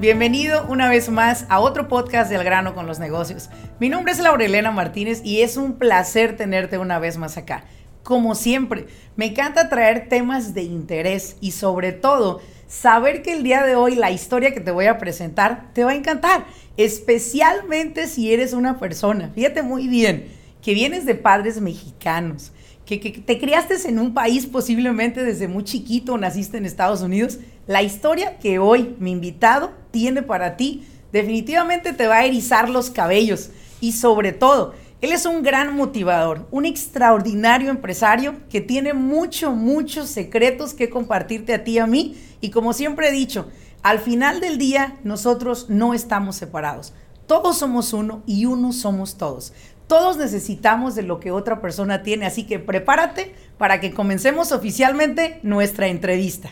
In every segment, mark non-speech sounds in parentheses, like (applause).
Bienvenido una vez más a otro podcast del grano con los negocios. Mi nombre es Laurelena Martínez y es un placer tenerte una vez más acá. Como siempre, me encanta traer temas de interés y sobre todo saber que el día de hoy la historia que te voy a presentar te va a encantar, especialmente si eres una persona, fíjate muy bien, que vienes de padres mexicanos, que, te criaste en un país posiblemente desde muy chiquito, naciste en Estados Unidos, la historia que hoy mi invitado tiene para ti definitivamente te va a erizar los cabellos y sobre todo, él es un gran motivador, un extraordinario empresario que tiene mucho, muchos secretos que compartirte a ti y a mí. Y como siempre he dicho, al final del día nosotros no estamos separados. Todos somos uno y uno somos todos. Todos necesitamos de lo que otra persona tiene, así que prepárate para que comencemos oficialmente nuestra entrevista.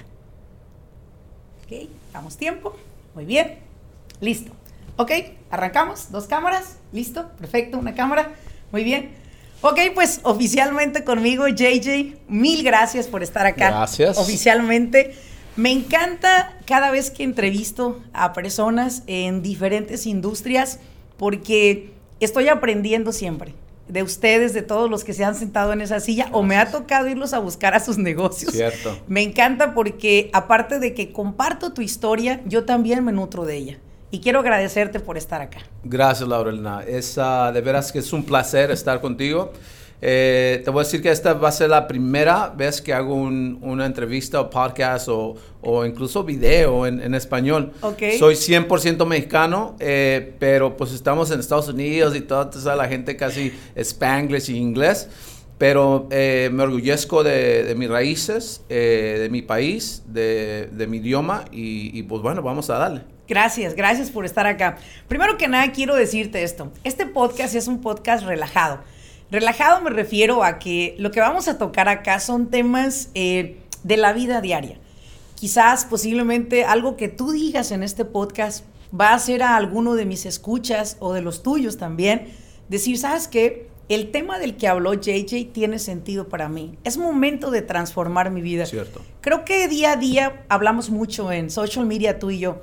Ok, damos tiempo. Muy bien. Listo. Ok, arrancamos. Dos cámaras. Listo. Perfecto. Una cámara. Muy bien. Ok, pues oficialmente conmigo, JJ, mil gracias por estar acá. Gracias. Oficialmente. Me encanta cada vez que entrevisto a personas en diferentes industrias porque estoy aprendiendo siempre de ustedes, de todos los que se han sentado en esa silla, o me ha tocado irlos a buscar a sus negocios. Cierto. Me encanta porque aparte de que comparto tu historia, yo también me nutro de ella y quiero agradecerte por estar acá. Gracias, Laurelina. Es, uh, de veras que es un placer estar contigo. Eh, te voy a decir que esta va a ser la primera vez que hago un, una entrevista o podcast o, o incluso video en, en español. Okay. Soy 100% mexicano, eh, pero pues estamos en Estados Unidos y toda, toda la gente casi spanglish y inglés. Pero eh, me orgullezco de, de mis raíces, eh, de mi país, de, de mi idioma y, y pues bueno, vamos a darle. Gracias, gracias por estar acá. Primero que nada quiero decirte esto. Este podcast es un podcast relajado. Relajado me refiero a que lo que vamos a tocar acá son temas eh, de la vida diaria. Quizás posiblemente algo que tú digas en este podcast va a hacer a alguno de mis escuchas o de los tuyos también decir, ¿sabes qué? El tema del que habló JJ tiene sentido para mí. Es momento de transformar mi vida. Cierto. Creo que día a día hablamos mucho en social media tú y yo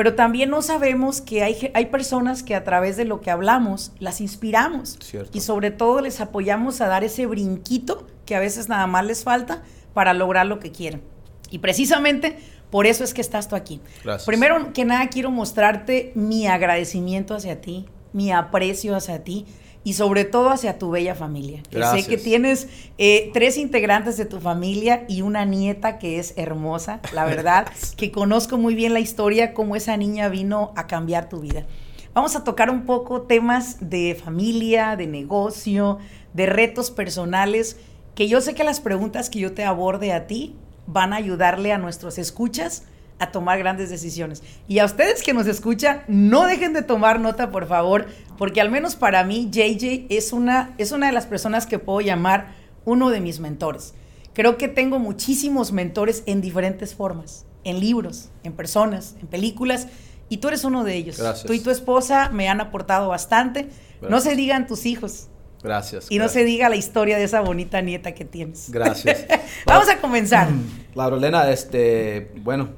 pero también no sabemos que hay, hay personas que a través de lo que hablamos las inspiramos Cierto. y sobre todo les apoyamos a dar ese brinquito que a veces nada más les falta para lograr lo que quieren. Y precisamente por eso es que estás tú aquí. Gracias. Primero que nada quiero mostrarte mi agradecimiento hacia ti, mi aprecio hacia ti y sobre todo hacia tu bella familia. Que Gracias. sé que tienes eh, tres integrantes de tu familia y una nieta que es hermosa, la verdad, (laughs) que conozco muy bien la historia, cómo esa niña vino a cambiar tu vida. Vamos a tocar un poco temas de familia, de negocio, de retos personales, que yo sé que las preguntas que yo te aborde a ti van a ayudarle a nuestros escuchas a tomar grandes decisiones. Y a ustedes que nos escuchan, no dejen de tomar nota, por favor, porque al menos para mí, JJ es una, es una de las personas que puedo llamar uno de mis mentores. Creo que tengo muchísimos mentores en diferentes formas, en libros, en personas, en películas, y tú eres uno de ellos. Gracias. Tú y tu esposa me han aportado bastante. No Gracias. se digan tus hijos Gracias. y no se diga la historia de esa bonita nieta que tienes. Gracias. (laughs) Vamos a comenzar. Laurelena, este, bueno,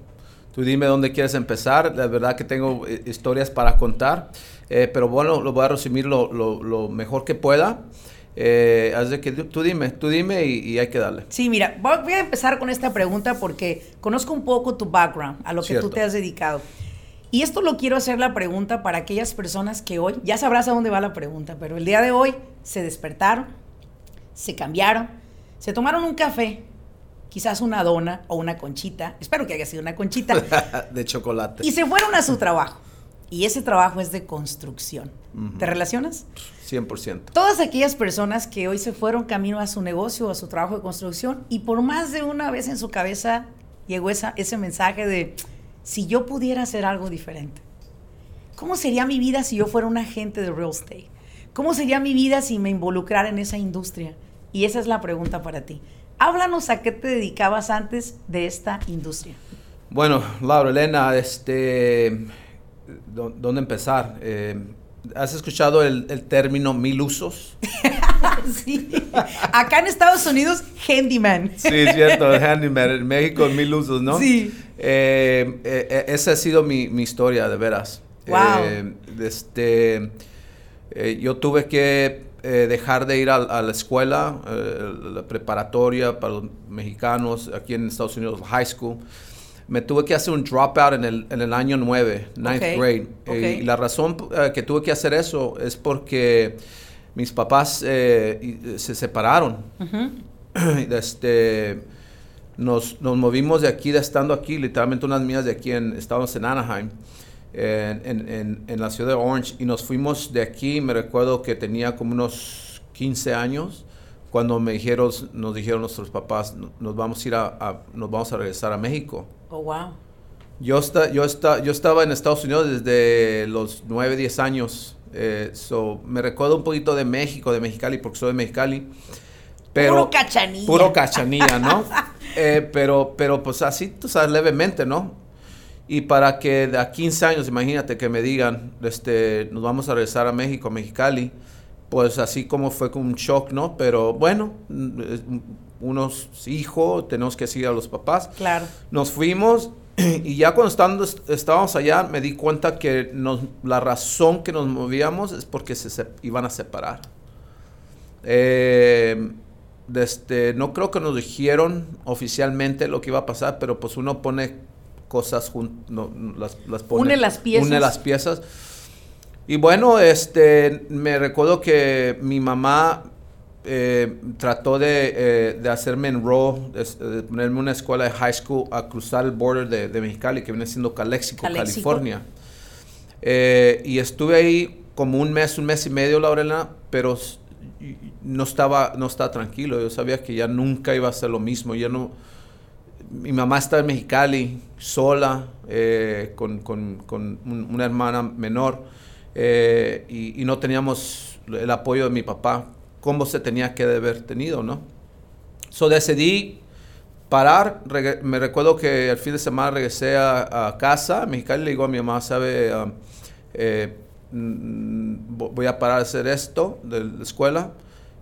tú dime dónde quieres empezar. La verdad que tengo eh, historias para contar, eh, pero bueno, lo voy a resumir lo, lo- lo mejor que pueda. Eh, así que tú, dime, tú dime y, y hay que darle. Sí, mira, voy a empezar con esta pregunta porque conozco un poco tu background, a lo que Cierto. tú te has dedicado. Y esto lo quiero hacer la pregunta para aquellas personas que hoy, ya sabrás a dónde va la pregunta, pero el día de hoy se despertaron, se cambiaron, se tomaron un café, quizás una dona o una conchita, espero que haya sido una conchita, (laughs) de chocolate. y se fueron a su trabajo. y ese trabajo es de construcción. ¿Te relacionas? 100%. Todas aquellas personas que hoy se fueron camino a su negocio, a su trabajo de construcción, y por más de una vez en su cabeza llegó esa, ese mensaje de, si yo pudiera hacer algo diferente, ¿cómo sería mi vida si yo fuera un agente de real estate? ¿Cómo sería mi vida si me involucrara en esa industria? Y esa es la pregunta para ti. Háblanos a qué te dedicabas antes de esta industria. Bueno, Laura Elena, este, ¿dónde empezar? Eh, ¿Has escuchado el, término mil usos? (laughs) sí. Acá en Estados Unidos, handyman. sí, es cierto, handyman. En México, mil usos, ¿no? Sí. Eh, eh, esa ha sido mi, historia, de veras. Wow. este, yo tuve que dejar de ir a, a la escuela, la preparatoria para los mexicanos, aquí en Estados Unidos, high school me tuve que hacer un dropout en el, en el año 9, ninth grade. Eh, y la razón eh, que tuve que hacer eso es porque mis papás eh, se separaron. (clears throat) este, nos, nos, movimos de aquí, de estando aquí, literalmente unas mías de aquí, en, estábamos en Anaheim, en, en, en, la ciudad de Orange, y nos fuimos de aquí, me recuerdo que tenía como unos 15 años, cuando me dijeron, nos dijeron nuestros papás, nos vamos a ir a nos vamos a regresar a México. Oh, wow. Yo, está, yo, está, yo estaba en Estados Unidos desde los 9, 10 años. Eh, so, me recuerdo un poquito de México, de Mexicali, porque soy de Mexicali. Pero, puro cachanilla. Puro cachanilla, ¿no? (laughs) Eh, pero, pero pues así, tú sabes, levemente, ¿no? Y para que de a 15 años, imagínate que me digan, este, nos vamos a regresar a México, Mexicali, pues así como fue con un shock, ¿no? Pero bueno, unos hijos, tenemos que seguir a los papás. Claro. Nos fuimos (clears throat) y ya cuando estando, estábamos allá me di cuenta que nos, la razón que nos movíamos es porque se, iban a separar. Eh, este, no creo que nos dijeron oficialmente lo que iba a pasar, pero pues uno pone cosas junto, las, las pone, une las piezas. Une las piezas. Y bueno, este, me recuerdo que mi mamá eh, trató de, eh, de, hacerme enroll, de, de, ponerme una escuela de high school a cruzar el border de, de Mexicali, que viene siendo Calexico, California. Eh, y estuve ahí como un mes, un mes y medio, Laurela, pero no estaba, no estaba tranquilo. Yo sabía que ya nunca iba a ser lo mismo. Ya no, mi mamá estaba en Mexicali, sola, con, con, con una hermana menor, y, y no teníamos el apoyo de mi papá cómo se tenía que haber tenido, ¿no? So decidí parar. me recuerdo que el fin de semana regresé a, casa a Mexicali le digo a mi mamá, ¿sabe? Um, eh, mm, voy a parar de hacer esto de la escuela.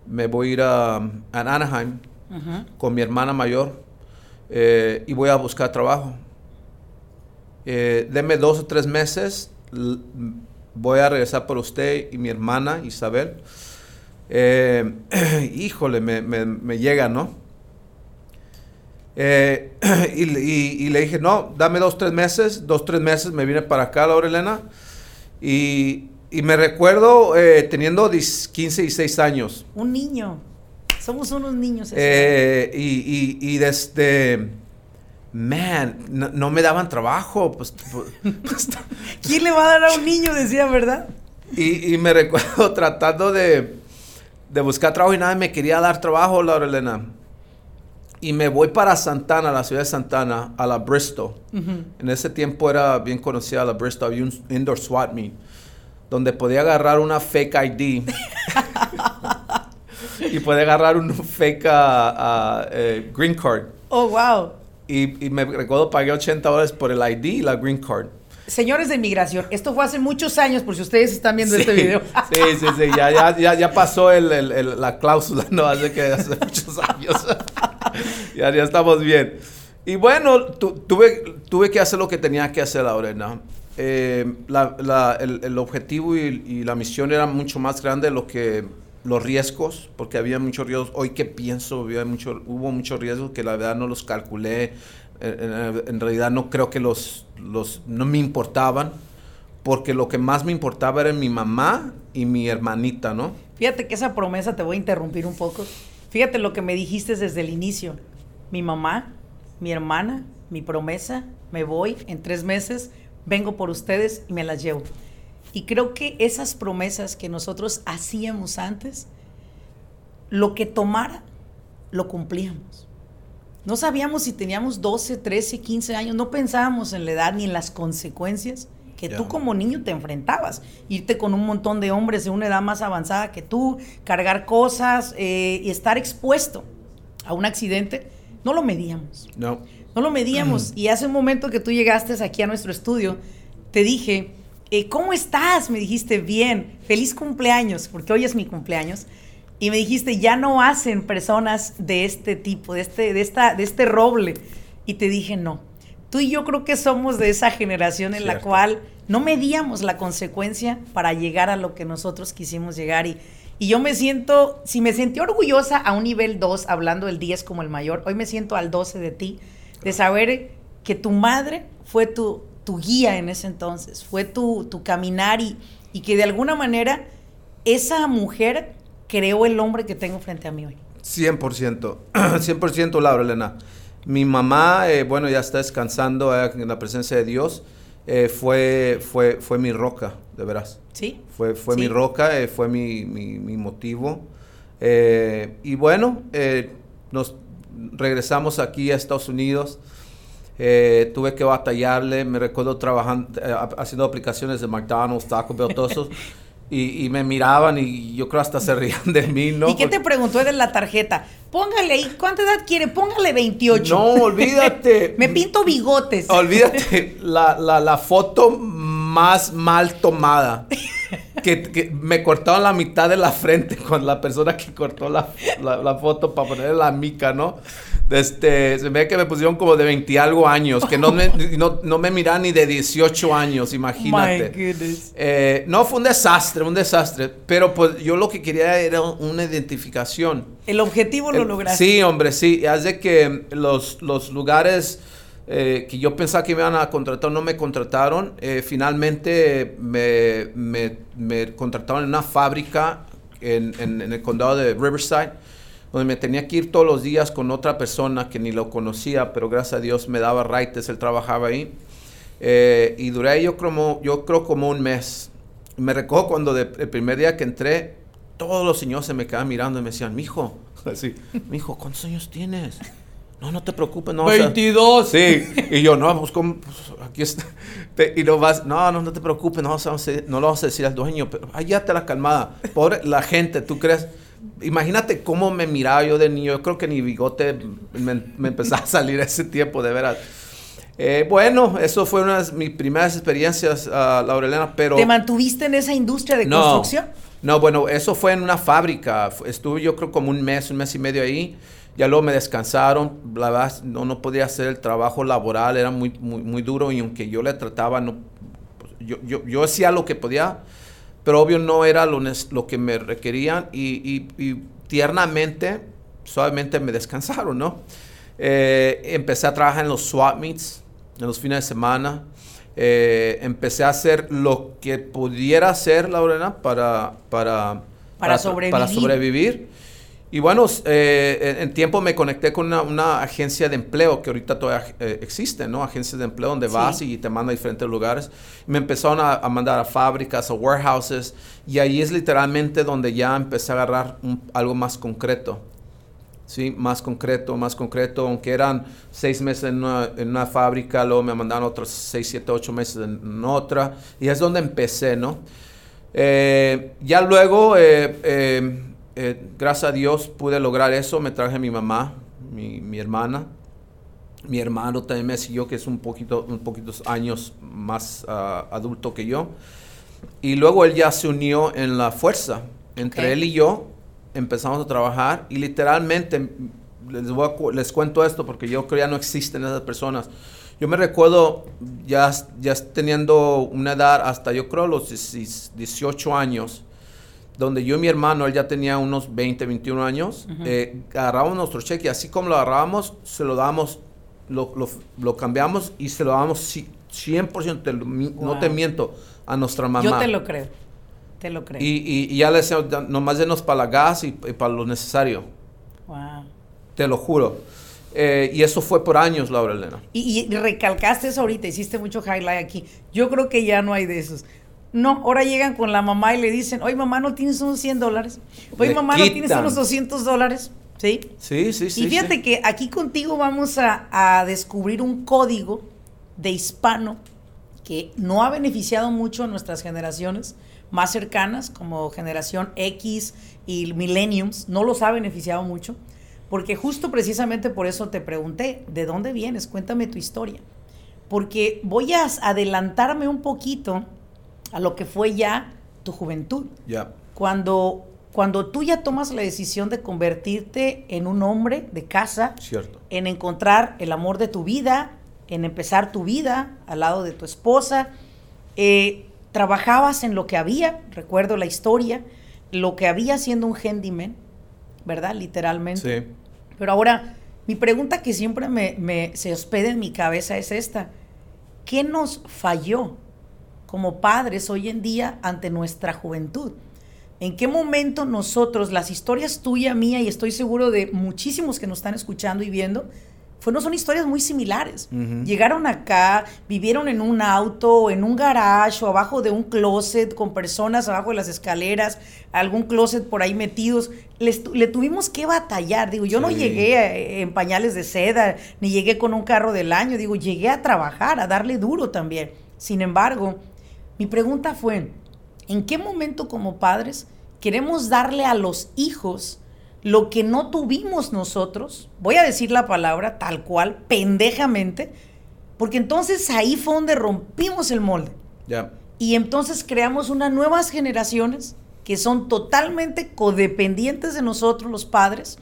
Me voy a ir a, Anaheim con mi hermana mayor eh, y voy a buscar trabajo. Eh, deme dos o tres meses, voy a regresar por usted y mi hermana Isabel. Eh, (clears throat) híjole, me, llega, ¿no? Eh, (clears throat) y, le dije, no, dame dos, tres meses, dos, tres meses, me vine para acá, Laura Elena, y, me recuerdo eh, teniendo 15 y 6 años. Un niño, somos unos niños. y, y, desde, man, no, me daban trabajo. Pues, pues (laughs) ¿Quién le va a dar a un niño? Decía, ¿verdad? Y, me (laughs) recuerdo tratando de de buscar trabajo y nadie me quería dar trabajo, Laura Elena. Y me voy para Santana, la ciudad de Santana, a la Bristol. En ese tiempo era bien conocida la Bristol, había un indoor SWAT meet, donde podía agarrar una fake ID. (laughs) y podía agarrar un fake uh, green card. Oh, wow. Y, y me recuerdo, pagué 80 dólares por el ID y la green card. Señores de inmigración, esto fue hace muchos años, por si ustedes están viendo este video. Sí, sí, sí, ya, ya, ya, ya pasó el, el, la cláusula, ¿no? Hace que hace muchos años. (laughs) ya, ya estamos bien. Y bueno, tuve, tuve que hacer lo que tenía que hacer, Lorena. Eh, la, la, el, el, objetivo y, y, la misión era mucho más grande de lo que los riesgos, porque había muchos riesgos. Hoy que pienso, había mucho, hubo muchos riesgos que la verdad no los calculé en, realidad no creo que los, los, no me importaban, porque lo que más me importaba era mi mamá y mi hermanita, ¿no? Fíjate que esa promesa, te voy a interrumpir un poco. Fíjate lo que me dijiste desde el inicio. Mi mamá, mi hermana, mi promesa, me voy en tres meses, vengo por ustedes y me las llevo. Y creo que esas promesas que nosotros hacíamos antes, lo que tomara, lo cumplíamos. No sabíamos si teníamos 12, 13, 15 años, no pensábamos en la edad ni en las consecuencias que tú como niño te enfrentabas. Irte con un montón de hombres de una edad más avanzada que tú, cargar cosas eh, y estar expuesto a un accidente, no lo medíamos. No. No lo medíamos. (clears throat) y hace un momento que tú llegaste aquí a nuestro estudio, te dije, eh, ¿cómo estás? Me dijiste, bien, feliz cumpleaños, porque hoy es mi cumpleaños. Y me dijiste, ya no hacen personas de este tipo, de este, de esta, de este roble. Y te dije, no. Tú y yo creo que somos de esa generación en la cual no medíamos la consecuencia para llegar a lo que nosotros quisimos llegar. Y, y yo me siento, si me sentí orgullosa a un nivel 2, hablando del 10 como el mayor, hoy me siento al 12 de ti, de saber que tu madre fue tu, tu guía en ese entonces, fue tu, tu caminar y, y que de alguna manera esa mujer creó el hombre que tengo frente a mí hoy. 100%, 100% (clears throat) Laura Elena. Mi mamá, eh, bueno, ya está descansando eh, en la presencia de Dios. Eh, fue, fue, fue mi roca, de veras. Sí. Fue, fue mi roca, fue mi, mi, mi motivo. y bueno, nos regresamos aquí a Estados Unidos. Tuve que batallarle, me recuerdo trabajando, haciendo aplicaciones de McDonald's, Taco Bell, todos esos. (laughs) Y, me miraban y yo creo hasta se rían de mí, ¿no? ¿Y qué te preguntó de la tarjeta? Póngale ahí, ¿cuánta edad quiere? Póngale 28. No, olvídate. (laughs) me pinto bigotes. Olvídate, la, la, la foto más mal tomada. Que, me cortaron la mitad de la frente (laughs) con la persona que cortó la, la, foto para ponerle la mica, ¿no? Este, se ve que me pusieron como de 20 algo años, que no me, (laughs) no, no me miran ni de 18 años, imagínate. My. Eh, no, fue un desastre, un desastre. Pero pues yo lo que quería era una identificación. El objetivo lo lograste. Sí, hombre, sí. Hace que los, los lugares eh, que yo pensaba que me iban a contratar, no me contrataron. Eh, finalmente me, me, me, contrataron en una fábrica en, en, en, el condado de Riverside, donde me tenía que ir todos los días con otra persona que ni lo conocía, pero gracias a Dios me daba raites, él trabajaba ahí. Eh, y duré yo como, yo creo como un mes. Me recojo cuando el primer día que entré, todos los señores se me quedaban mirando y me decían, mijo, (laughs) así, mijo, ¿cuántos años tienes? No, no te preocupes, no. 22. sí, y yo, no, pues, pues aquí está. y no vas, no, no, no te preocupes, no, no lo vas a decir al dueño, pero te la calmada. Pobre la gente, ¿tú crees? Imagínate cómo me miraba yo de niño. Yo creo que ni bigote me, me empezaba a salir ese tiempo, de veras. Eh, bueno, eso fue una de mis primeras experiencias, uh, Laurelena, pero... ¿Te mantuviste en esa industria de construcción? No, bueno, eso fue en una fábrica. Estuve yo creo como un mes, un mes y medio ahí. Ya luego me descansaron, la verdad no, no podía hacer el trabajo laboral, era muy, muy, muy duro y aunque yo le trataba, no, pues, yo, yo, yo, hacía lo que podía, pero obvio no era lo, lo que me requerían y, y, tiernamente, suavemente me (laughs) descansaron, ¿no? Eh, empecé a trabajar en los swap meets, en los fines de semana. Eh, empecé a hacer lo que pudiera hacer, Laurena, para, para, para, sobrevivir. Para sobrevivir. Y bueno, eh, en tiempo me conecté con una, agencia de empleo que ahorita todavía eh, existe, ¿no? Agencias de empleo donde vas y te mandan a diferentes lugares. me empezaron a, mandar a fábricas, a warehouses, y ahí es literalmente donde ya empecé a agarrar algo más concreto. ¿Sí? Más concreto, más concreto, aunque eran seis meses en una, en una fábrica, luego me mandaron otros seis, siete, ocho meses en, otra, y es donde empecé, ¿no? Eh, ya luego eh, gracias a Dios pude lograr eso. Me traje a mi mamá, mi, hermana. Mi hermano también me siguió, que es un poquito, un poquitos años más ah, adulto que yo. Y luego él ya se unió en la fuerza. Entre él y yo empezamos a trabajar y literalmente, les, les cuento esto porque yo creo que ya no existen esas personas. Yo me recuerdo ya, ya teniendo una edad hasta yo creo los 18 años donde yo y mi hermano, él ya tenía unos 20, 21 años, eh, agarrábamos nuestro cheque, así como lo agarrábamos, se lo damos, lo, lo, cambiamos y se lo damos 100%, no te miento, a nuestra mamá. Yo te lo creo, te lo creo. Y, y, ya le decíamos, nomás denos para la gas y, para lo necesario. Wow. Te lo juro. Eh, y eso fue por años, Laura Elena. Y, y, recalcaste eso ahorita, hiciste mucho highlight aquí. Yo creo que ya no hay de esos No, ahora llegan con la mamá y le dicen, oye mamá, ¿no tienes unos 100 dólares? Oye mamá, ¿no tienes unos 200 dólares? ¿Sí? Sí, sí, sí. y fíjate sí. que aquí contigo vamos a, a descubrir un código de hispano que no ha beneficiado mucho a nuestras generaciones más cercanas, como generación X y millenniums, no los ha beneficiado mucho, porque justo precisamente por eso te pregunté, ¿de dónde vienes? Cuéntame tu historia. Porque voy a adelantarme un poquito a lo que fue ya tu juventud Ya. cuando, cuando tú ya tomas la decisión de convertirte en un hombre de casa, Cierto. en encontrar el amor de tu vida, en empezar tu vida al lado de tu esposa, eh, trabajabas en lo que había, recuerdo la historia, lo que había siendo un handyman, ¿verdad? Literalmente. Sí. Pero ahora, mi pregunta que siempre me, me- se hospeda en mi cabeza es esta. ¿Qué nos falló como padres hoy en día ante nuestra juventud? ¿En qué momento nosotros, las historias tuya, mía y estoy seguro de muchísimos que nos están escuchando y viendo, fueron, son historias muy similares. Llegaron acá, vivieron en un auto, en un garage o abajo de un closet con personas abajo de las escaleras, algún closet por ahí metidos. Les le tuvimos que batallar. Digo, yo no llegué eh, en pañales de seda, ni llegué con un carro del año. Digo, llegué a trabajar, a darle duro también. Sin embargo, mi pregunta fue, ¿en qué momento como padres queremos darle a los hijos lo que no tuvimos nosotros? Voy a decir la palabra tal cual, pendejamente, porque entonces ahí fue donde rompimos el molde. Y entonces creamos unas nuevas generaciones que son totalmente codependientes de nosotros los padres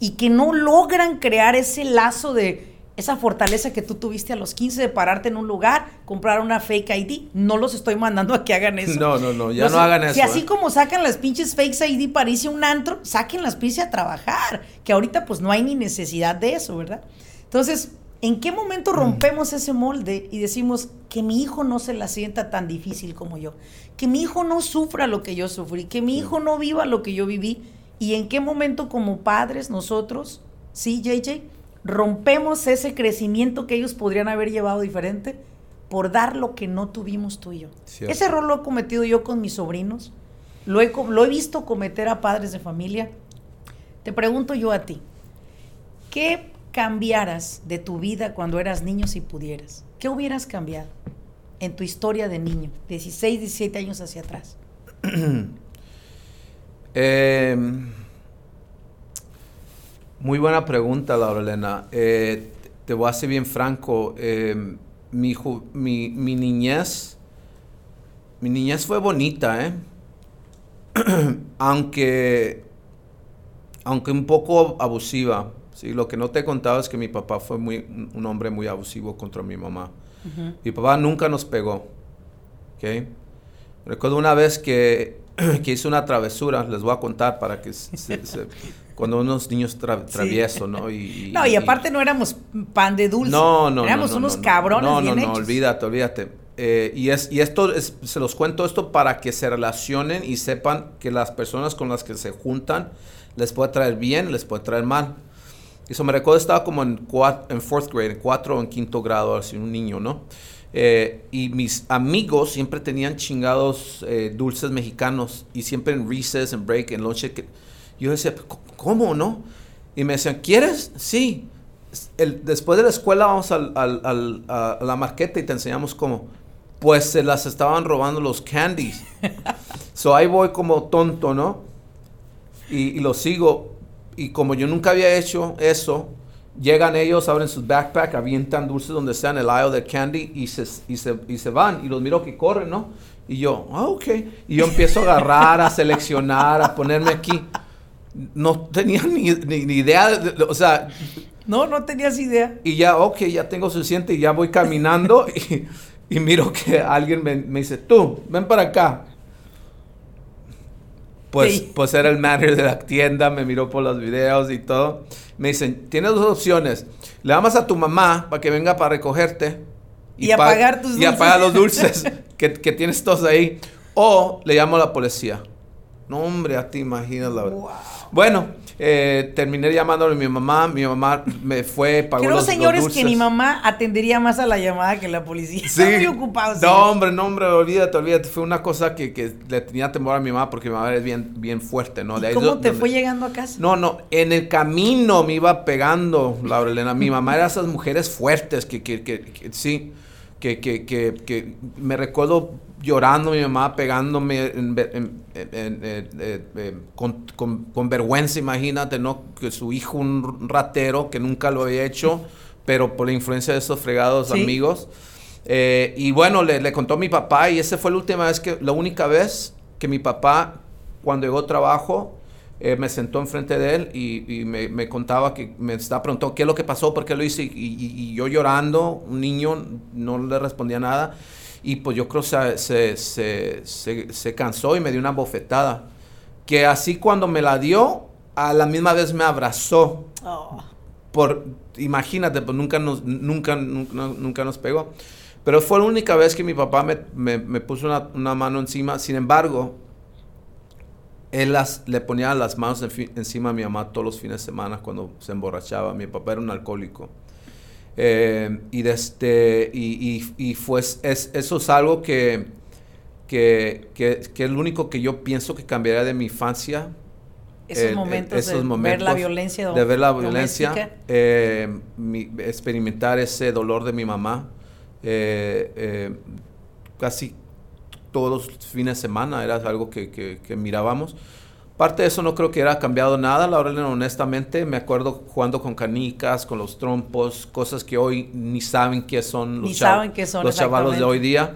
y que no logran crear ese lazo de esa fortaleza que tú tuviste a los 15 de pararte en un lugar, comprar una fake ID. No los estoy mandando a que hagan (laughs) eso. No, no, no, ya Los- no hagan eso. Si así ¿eh? como sacan las pinches fakes ID para irse a un antro, saquen las pinches a trabajar. Que ahorita pues no hay ni necesidad de eso, ¿verdad? Entonces, ¿en qué momento rompemos ese molde y decimos que mi hijo no se la sienta tan difícil como yo? Que mi hijo no sufra lo que yo sufrí, que mi hijo no viva lo que yo viví. ¿Y en qué momento como padres nosotros, sí, JJ, rompemos ese crecimiento que ellos podrían haber llevado diferente por dar lo que no tuvimos tú y yo? Cierto. Ese error lo he cometido yo con mis sobrinos, lo he, lo he visto cometer a padres de familia. Te pregunto yo a ti, ¿qué cambiaras de tu vida cuando eras niño si pudieras? ¿Qué hubieras cambiado en tu historia de niño, 16, 17 años hacia atrás? Eh, (clears throat) muy buena pregunta, Laura Elena. Eh, te voy a ser bien franco. eh, mi, ju- mi, mi niñez, mi niñez fue bonita, ¿eh? (clears throat) aunque, aunque un poco abusiva. Sí, lo que no te he contado es que mi papá fue muy, un- hombre muy abusivo contra mi mamá. Mi papá nunca nos pegó. ¿ok? Recuerdo una vez que, (clears throat) que hice una travesura, les voy a contar para que se- cuando unos niños tra- traviesos, ¿no? Y, (laughs) No, y aparte no éramos pan de dulce. no, no, Éramos no, no, unos no, cabrones No, bien no, no, hechos. olvídate, olvídate. Eh, y, es, y esto, es- se los cuento esto para que se relacionen y sepan que las personas con las que se juntan les puede traer bien, les puede traer mal. Eso me recuerdo, estaba como en fourth grade, en cuatro o en quinto grado, así un niño, ¿no? Eh, y mis amigos siempre tenían chingados eh, dulces mexicanos y siempre en recess, en break, en lunch. que- yo decía, "C- ¿cómo, no? Y me decían, ¿quieres? Sí. El- después de la escuela vamos al- al- al- a, a la marqueta y te enseñamos cómo. Pues se las estaban robando los candies. (laughs) so ahí voy como tonto, ¿no? Y, y lo sigo. Y como yo nunca había hecho eso, llegan ellos, abren sus backpack, avientan dulces donde sea en el aisle de candy y se, y, se, y se van. Y los miro que corren, ¿no? Y yo, ah, ok. Y yo empiezo a agarrar, a seleccionar, a ponerme aquí. No tenía ni, ni- ni idea, de- de- o sea, No, no tenías idea. y ya, ok, ya tengo suficiente y ya voy caminando (laughs) y, y miro que alguien me, me dice, tú, ven para acá. Pues, Sí. pues era el manager de la tienda, me miró por los videos y todo. Me dicen, tienes dos opciones. Le llamas a tu mamá para que venga para recogerte. Y a pa- pagar tus Y dulces. pagar los dulces (laughs) que, que tienes todos ahí. O le llamo a la policía. No, hombre, ya te imaginas la verdad. Bueno, eh, terminé llamándole a mi mamá. Mi mamá me fue, pagó Creo, los, los señores, que mi mamá atendería más a la llamada que la policía. Está muy ocupado. No, señor. hombre, no, hombre, olvídate, olvídate. Fue una cosa que, que le tenía temor a mi mamá porque mi mamá es bien, bien fuerte, ¿no? ¿Y De ahí ¿Cómo te donde- fue llegando a casa? No, no, en el camino me iba pegando, Laurelena. Mi mamá era esas mujeres fuertes que, que, que, que- sí, que, que, que, que me recuerdo llorando, mi mamá pegándome en en- en- con, con- con vergüenza, imagínate, ¿no? Que su hijo, un ratero que nunca lo había hecho, pero por la influencia de esos fregados Sí. amigos. Eh, y bueno, le, le contó a mi papá y esa fue la última vez que, la única vez que mi papá, cuando llegó a trabajo, eh, me sentó enfrente de él y, y me, me contaba que me estaba preguntando qué es lo que pasó, por qué lo hice y, y- y yo llorando, un niño, no le respondía nada y pues yo creo se, se, se, se, se cansó y me dio una bofetada, que así cuando me la dio, a la misma vez me abrazó Oh. por imagínate, pues nunca nos, nunca, nunca, nunca nos pegó. Pero fue la única vez que mi papá me, me- me puso una, una mano encima. Sin embargo, él las, le ponía las manos enfi- encima a mi mamá todos los fines de semana cuando se emborrachaba. Mi papá era un alcohólico. Eh, y, de este, y, y- y fue, es, eso es algo que, que, que, que es lo único que yo pienso que cambiaría de mi infancia Esos el- el- momentos esos de ver la momentos violencia de ver la violencia eh, mi- experimentar ese dolor de mi mamá eh, eh, casi todos los fines de semana era algo que, que- que mirábamos parte de eso no creo que era cambiado nada la verdad honestamente me acuerdo jugando con canicas con los trompos cosas que hoy ni saben qué son los, saben qué son, los chavalos de hoy día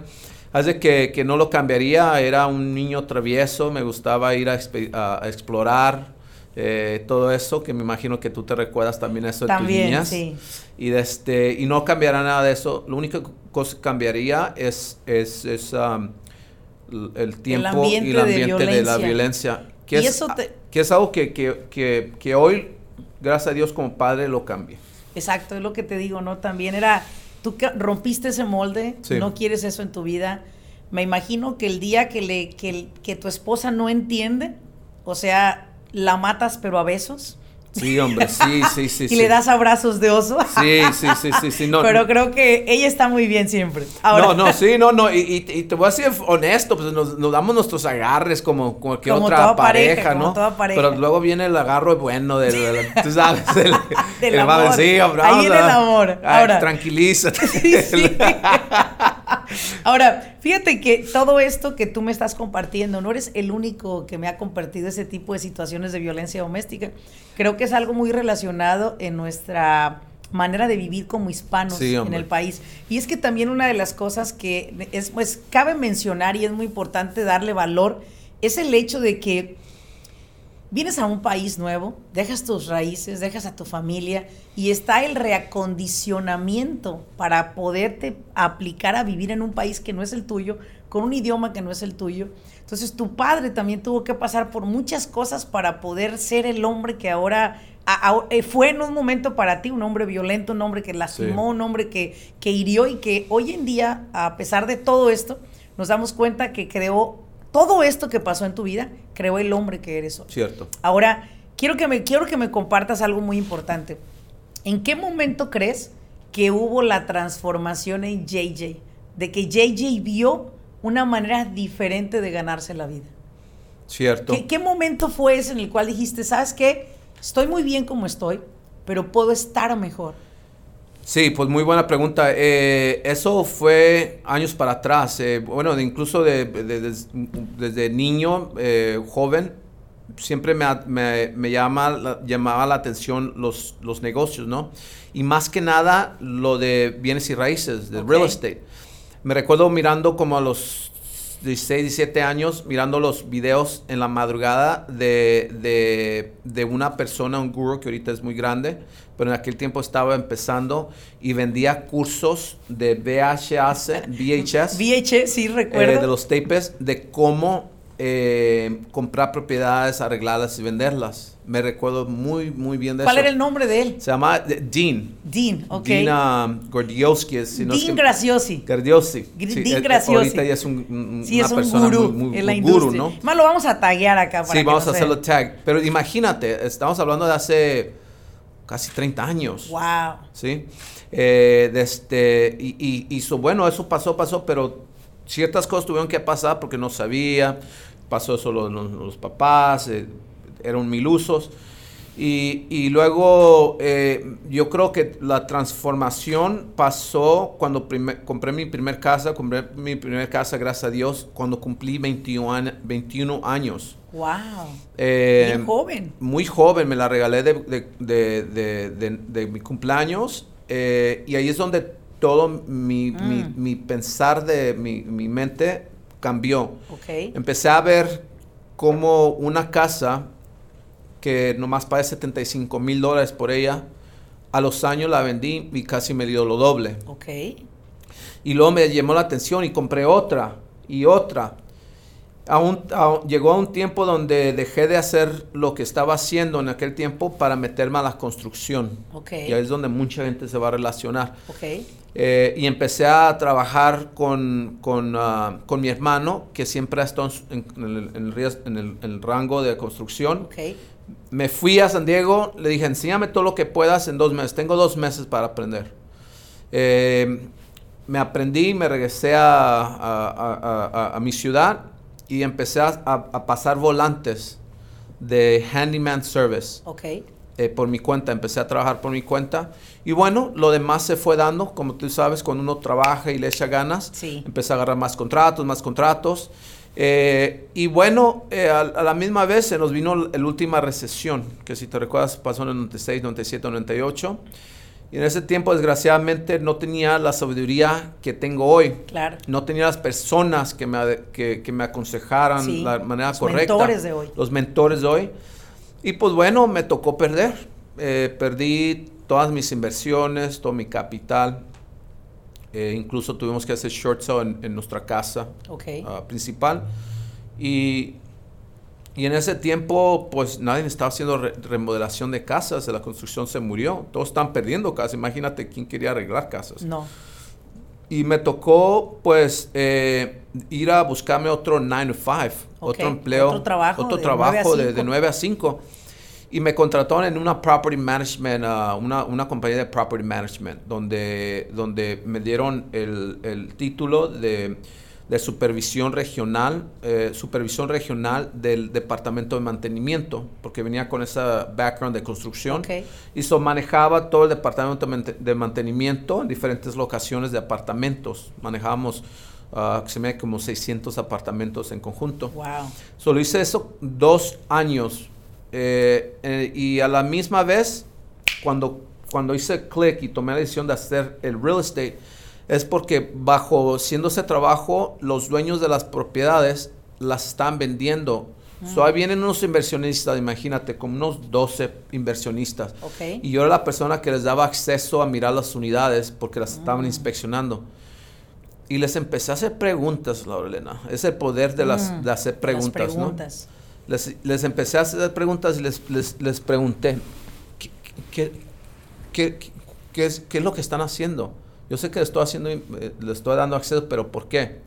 Hace que, que no lo cambiaría, era un niño travieso, me gustaba ir a, a- a explorar, eh, todo eso, que me imagino que tú te recuerdas también eso de tus También, niñas. sí. Y, de este, y no cambiará nada de eso. La única cosa que cambiaría es, es, es, um, el tiempo ambiente y el ambiente de, la violencia. Que, Y es, eso te- que es algo que, que, que, que hoy, gracias a Dios como padre, lo cambie. Exacto, es lo que te digo, ¿no? También era, tú que rompiste ese molde, Sí. no quieres eso en tu vida. Me imagino que el día que, le, que, que tu esposa no entiende, o sea, la matas pero a besos Sí, hombre, sí, sí, sí. (laughs) y sí. le das abrazos de oso. Sí, sí, sí, sí, sí. No, pero creo que ella está muy bien siempre. Ahora, no, no, sí, no, no, y, y- y te voy a ser honesto, pues nos, nos damos nuestros agarres como, como que Como otra toda pareja, pareja, como ¿no? toda pareja. Pero luego viene el agarro bueno del, del- tú sabes, del, (laughs) Del el amor. sí, hombre, Ahí viene el amor. ay, Ahora. tranquilízate. (laughs) Sí, sí. (laughs) Ahora, fíjate que todo esto que tú me estás compartiendo, no eres el único que me ha compartido ese tipo de situaciones de violencia doméstica. Creo que es algo muy relacionado en nuestra manera de vivir como hispanos Sí, en el país. Y es que también una de las cosas que es, pues, cabe mencionar y es muy importante darle valor es el hecho de que vienes a un país nuevo, dejas tus raíces, dejas a tu familia y está el reacondicionamiento para poderte aplicar a vivir en un país que no es el tuyo, con un idioma que no es el tuyo. Entonces tu padre también tuvo que pasar por muchas cosas para poder ser el hombre que ahora a- a- eh, fue en un momento para ti, un hombre violento, un hombre que lastimó, Sí. un hombre que, que hirió y que hoy en día, a pesar de todo esto, nos damos cuenta que creó todo esto que pasó en tu vida, creó el hombre que eres hoy. Cierto. Ahora, quiero que, me, quiero que me compartas algo muy importante. ¿En qué momento crees que hubo la transformación en JJ? De que JJ vio una manera diferente de ganarse la vida. Cierto. ¿Qué, qué momento fue ese en el cual dijiste, sabes qué? Estoy muy bien como estoy, pero puedo estar mejor? Sí, pues muy buena pregunta. Eh, eso fue años para atrás. eh, bueno, incluso de- de- des- desde niño, eh, joven, siempre me, me- me llama, la- llamaba la atención los, los negocios, ¿no? Y más que nada lo de bienes y raíces, de real estate. Me recuerdo mirando como a los 16, 17 años, mirando los videos en la madrugada de, de, de una persona, un guru que ahorita es muy grande, pero en aquel tiempo estaba empezando y vendía cursos de VHS, VHS, VH, sí, recuerdo. eh, de los tapes, de cómo eh, comprar propiedades, arreglarlas y venderlas. Me recuerdo muy, muy bien de ¿Cuál eso. era el nombre de él? Se llama eh, Dean. Dean, ok. Dean um, Gordioski. es- si no es Dean que- Graciosi. Gordiosi. Gr- Sí, Dean eh, Graciosi. Ahorita ya es un, un- Sí, una es un persona gurú muy, muy- en la gurú, ¿no? Más lo vamos a taguear acá para Sí, que vamos no a hacerlo tag. Pero imagínate, estamos hablando de hace casi 30 años. Wow. ¿sí? Eh, de este, y, y, y so, bueno, eso pasó, pasó, pero ciertas cosas tuvieron que pasar porque no sabía, pasó eso los, los- papás, eh, eran mil usos. Y, y luego eh, yo creo que la transformación pasó cuando compré mi primer casa, compré mi primer casa, gracias a Dios, cuando cumplí 21, año- 21 años. Wow. Eh, Bien joven. muy joven, me la regalé de, de- de- de- mi cumpleaños eh, y ahí es donde todo mi, Mm. mi- mi pensar de mi, mi mente cambió. Ok. Empecé a ver como una casa que nomás pagué 75 mil dólares por ella, a los años la vendí y casi me dio lo doble. Ok. Y luego me llamó la atención y compré otra y otra. A un- a- llegó a un tiempo donde dejé de hacer lo que estaba haciendo en aquel tiempo para meterme a la construcción. Ok. Y ahí es donde mucha gente se va a relacionar. Ok. Eh, y empecé a trabajar con, con, ah, con mi hermano, que siempre ha estado en, en el, en el en el- rango de construcción. Ok. Me fui a San Diego, le dije, enséñame todo lo que puedas en dos meses. Tengo dos meses para aprender. Eh, me aprendí, me regresé a, a- a- a- mi ciudad y empecé a, pasar volantes de handyman service Ok. Eh, por mi cuenta. Empecé a trabajar por mi cuenta. Y bueno, lo demás se fue dando, como tú sabes, cuando uno trabaja y le echa ganas. Sí. Empecé a agarrar más contratos, más contratos. Eh, y bueno, eh, a, a la misma vez se nos vino la última recesión, que si te recuerdas pasó en el 96, 97, 98. Y en ese tiempo, desgraciadamente, no tenía la sabiduría que tengo hoy. Claro. No tenía las personas que me, que, que me aconsejaran Sí, la manera los correcta. mentores de hoy. Los mentores de hoy. Y pues bueno, me tocó perder. Eh, perdí todas mis inversiones, todo mi capital. Eh, incluso tuvimos que hacer short sale en, en nuestra casa ah, principal. Y, y en ese tiempo, pues nadie estaba haciendo re- remodelación de casas, la construcción se murió. Todos están perdiendo casas. Imagínate quién quería arreglar casas. No. Y me tocó, pues, eh, ir a buscarme otro 9 to 5, Ok, otro empleo, otro trabajo otro de trabajo 9 a de, 5. de 9 a 5. Y me contrataron en una property management, ah, una, una compañía de property management, donde, donde me dieron el, el título de, de supervisión regional, eh, supervisión regional del departamento de mantenimiento, porque venía con esa background de construcción. Ok. Y so manejaba todo el departamento de mante- de mantenimiento en diferentes locaciones de apartamentos. Manejábamos ah, se me como 600 apartamentos en conjunto. Wow. Solo hice eso dos años. eh, eh, y a la misma vez, cuando, cuando hice click y tomé la decisión de hacer el real estate, es porque bajo siendo ese trabajo, los dueños de las propiedades las están vendiendo. So, ahí vienen unos inversionistas, imagínate, como unos 12 inversionistas. Y yo era la persona que les daba acceso a mirar las unidades porque las estaban inspeccionando. Y les empecé a hacer preguntas, Laurelena. Es el poder de, las, Mm, de hacer preguntas, Las preguntas. ¿no? Les, les empecé a hacer preguntas y les, les, les pregunté, ¿qué, qué, qué, qué- qué es, qué es lo que están haciendo? Yo sé que les estoy, haciendo, eh, les estoy dando acceso, pero ¿por qué?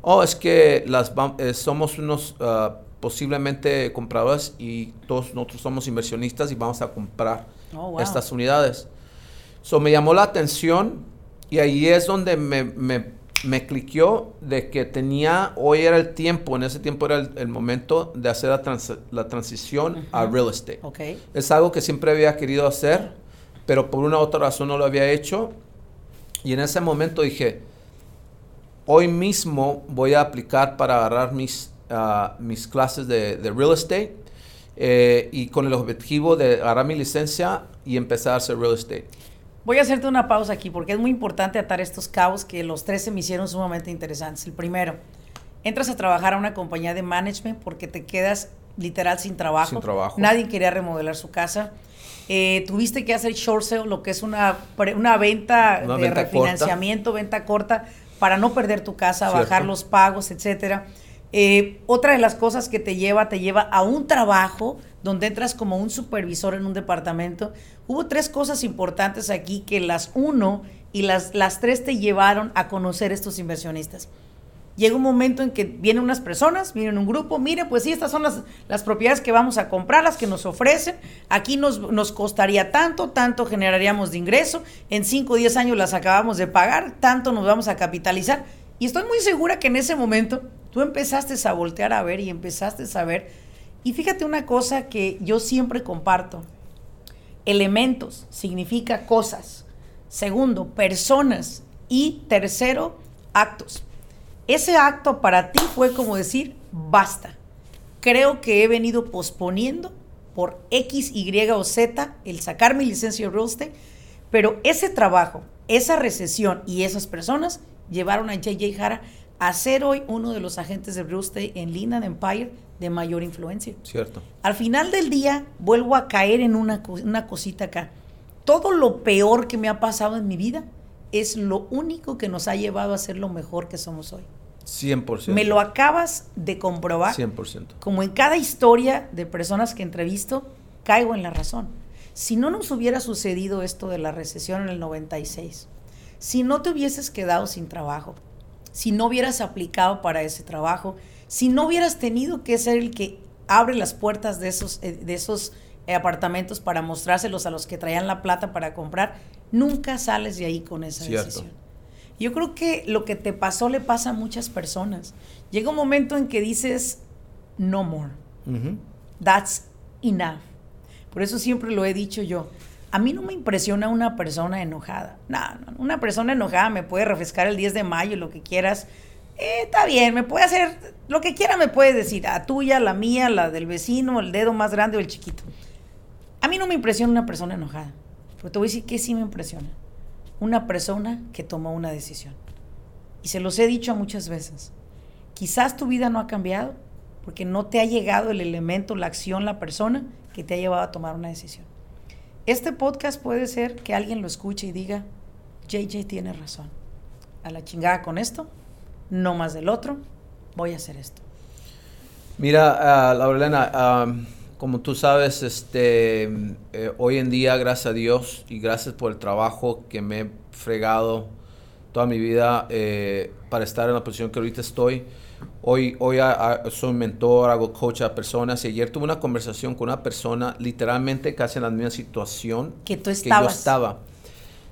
Oh, es que las, eh, somos unos ah, posiblemente compradores y todos nosotros somos inversionistas y vamos a comprar Oh, wow. estas unidades. So, me llamó la atención y ahí es donde me, me, me cliqueó de que tenía, hoy era el tiempo, en ese tiempo era el, el momento de hacer la, trans- la transición a real estate. Ok. Es algo que siempre había querido hacer, pero por una u otra razón no lo había hecho. Y en ese momento dije, hoy mismo voy a aplicar para agarrar mis, ah, mis clases de, de real estate eh, y con el objetivo de agarrar mi licencia y empezar a hacer real estate. Voy a hacerte una pausa aquí porque es muy importante atar estos cabos que los tres se me hicieron sumamente interesantes. El primero, entras a trabajar a una compañía de management porque te quedas literal sin trabajo. Sin trabajo. Nadie quería remodelar su casa. Eh, tuviste que hacer short sale, lo que es una, una venta Una de venta refinanciamiento, venta corta, para no perder tu casa, Cierto. bajar los pagos, etcétera. Eh, otra de las cosas que te lleva, te lleva a un trabajo donde entras como un supervisor en un departamento. Hubo tres cosas importantes aquí que las uno y las, las tres te llevaron a conocer estos inversionistas. Llega un momento en que vienen unas personas, vienen un grupo, mire, pues sí, estas son las, las propiedades que vamos a comprar, las que nos ofrecen, aquí nos, nos costaría tanto, tanto generaríamos de ingreso, en 5 o 10 años las acabamos de pagar, tanto nos vamos a capitalizar. Y estoy muy segura que en ese momento tú empezaste a voltear a ver y empezaste a ver. Y fíjate una cosa que yo siempre comparto. Elementos significa cosas. Segundo, personas. Y tercero, actos. Ese acto para ti fue como decir, basta. Creo que he venido posponiendo por X, Y o Z el sacar mi licencia de real estate, pero ese trabajo, esa recesión y esas personas llevaron a JJ Jara a ser hoy uno de los agentes de real estate en Linda Empire de mayor influencia. Cierto. Al final del día, vuelvo a caer en una, una cosita acá. Todo lo peor que me ha pasado en mi vida es lo único que nos ha llevado a ser lo mejor que somos hoy. 100%. Me lo acabas de comprobar. 100%. Como en cada historia de personas que entrevisto, caigo en la razón. Si no nos hubiera sucedido esto de la recesión en el 96, si no te hubieses quedado sin trabajo, si no hubieras aplicado para ese trabajo, si no hubieras tenido que ser el que abre las puertas de esos, eh, de esos apartamentos para mostrárselos a los que traían la plata para comprar, nunca sales de ahí con esa decisión. Yo creo que lo que te pasó le pasa a muchas personas. Llega un momento en que dices, no more. That's enough. Por eso siempre lo he dicho yo. A mí no me impresiona una persona enojada. No, no, una persona enojada me puede refrescar el 10 de mayo, lo que quieras. Eh, está bien, me puede hacer lo que quiera, me puede decir. A tuya, la mía, la del vecino, el dedo más grande o el chiquito. A mí no me impresiona una persona enojada. Pero te voy a decir que sí me impresiona. Una persona que tomó una decisión. Y se los he dicho muchas veces. Quizás tu vida no ha cambiado porque no te ha llegado el elemento, la acción, la persona que te ha llevado a tomar una decisión. Este podcast puede ser que alguien lo escuche y diga, JJ tiene razón. A la chingada con esto, no más del otro, voy a hacer esto. Mira, uh, Laurelena, como tú sabes, este, eh, hoy en día, gracias a Dios y gracias por el trabajo que me he fregado toda mi vida eh, para estar en la posición que ahorita estoy, Hoy, hoy soy mentor, hago coach a personas y ayer tuve una conversación con una persona literalmente casi en la misma situación que tú estabas. yo estaba.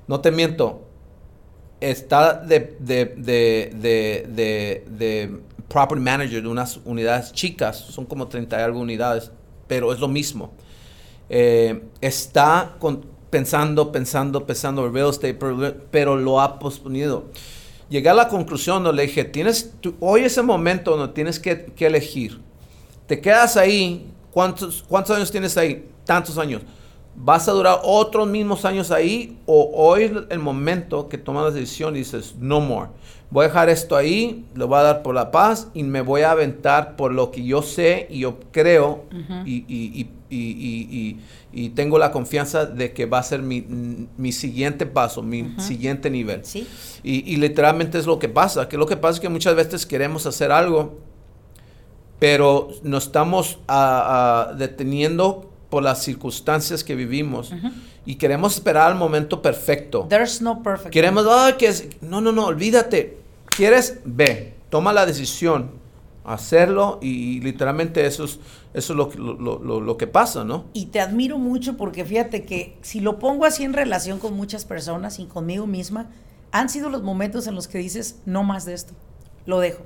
No te miento, está de, de, de, de, property manager de unas unidades chicas, son como 30 y algo unidades, pero es lo mismo. Eh, está pensando, pensando, pensando en real estate, pero, pero lo ha posponido llegué a la conclusión donde le dije, tienes, hoy es el momento donde tienes que, elegir. Te quedas ahí, ¿cuántos, ¿cuántos años tienes ahí? Tantos años. ¿Vas a durar otros mismos años ahí o hoy el momento que tomas la decisión y dices, no more? Voy a dejar esto ahí, lo voy a dar por la paz y me voy a aventar por lo que yo sé y yo creo y, y, y, y, tengo la confianza de que va a ser mi, mi siguiente paso, mi siguiente nivel. ¿Sí? Y, literalmente es lo que pasa, que lo que pasa es que muchas veces queremos hacer algo, pero nos estamos ah, ah, deteniendo por las circunstancias que vivimos y queremos esperar el momento perfecto. There's no perfect. Queremos, ah, que es, no, no, no, olvídate. ¿Quieres? Ve, toma la decisión hacerlo y, literalmente eso es, eso es lo, lo, que pasa, ¿no? Y te admiro mucho porque fíjate que si lo pongo así en relación con muchas personas y conmigo misma, han sido los momentos en los que dices, no más de esto, lo dejo.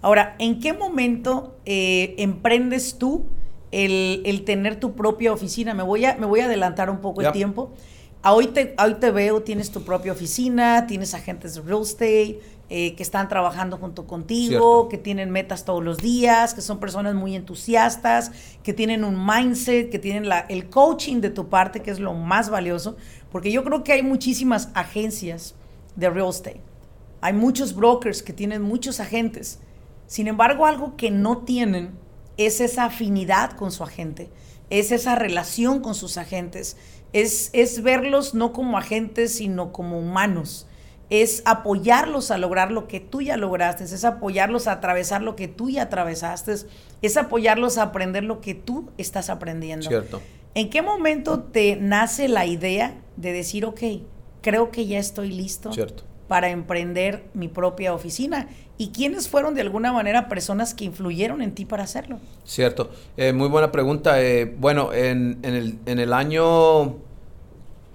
Ahora, ¿en qué momento eh, emprendes tú el, tener tu propia oficina? Me voy a, me voy a adelantar un poco el tiempo. Hoy te, hoy te veo, tienes tu propia oficina, tienes agentes de real estate, eh, que están trabajando junto contigo, que tienen metas todos los días, que son personas muy entusiastas, que tienen un mindset, que tienen la, el coaching de tu parte, que es lo más valioso, porque yo creo que hay muchísimas agencias de real estate. Hay muchos brokers que tienen muchos agentes. Sin embargo, algo que no tienen es esa afinidad con su agente, es esa relación con sus agentes, es, es verlos no como agentes, sino como humanos es apoyarlos a lograr lo que tú ya lograste, es apoyarlos a atravesar lo que tú ya atravesaste, es apoyarlos a aprender lo que tú estás aprendiendo. Cierto. ¿En qué momento te nace la idea de decir, ok, creo que ya estoy listo Cierto. Para emprender mi propia oficina? ¿Y quiénes fueron de alguna manera personas que influyeron en ti para hacerlo? Cierto. Eh, muy buena pregunta. Eh, bueno, en, en, el, año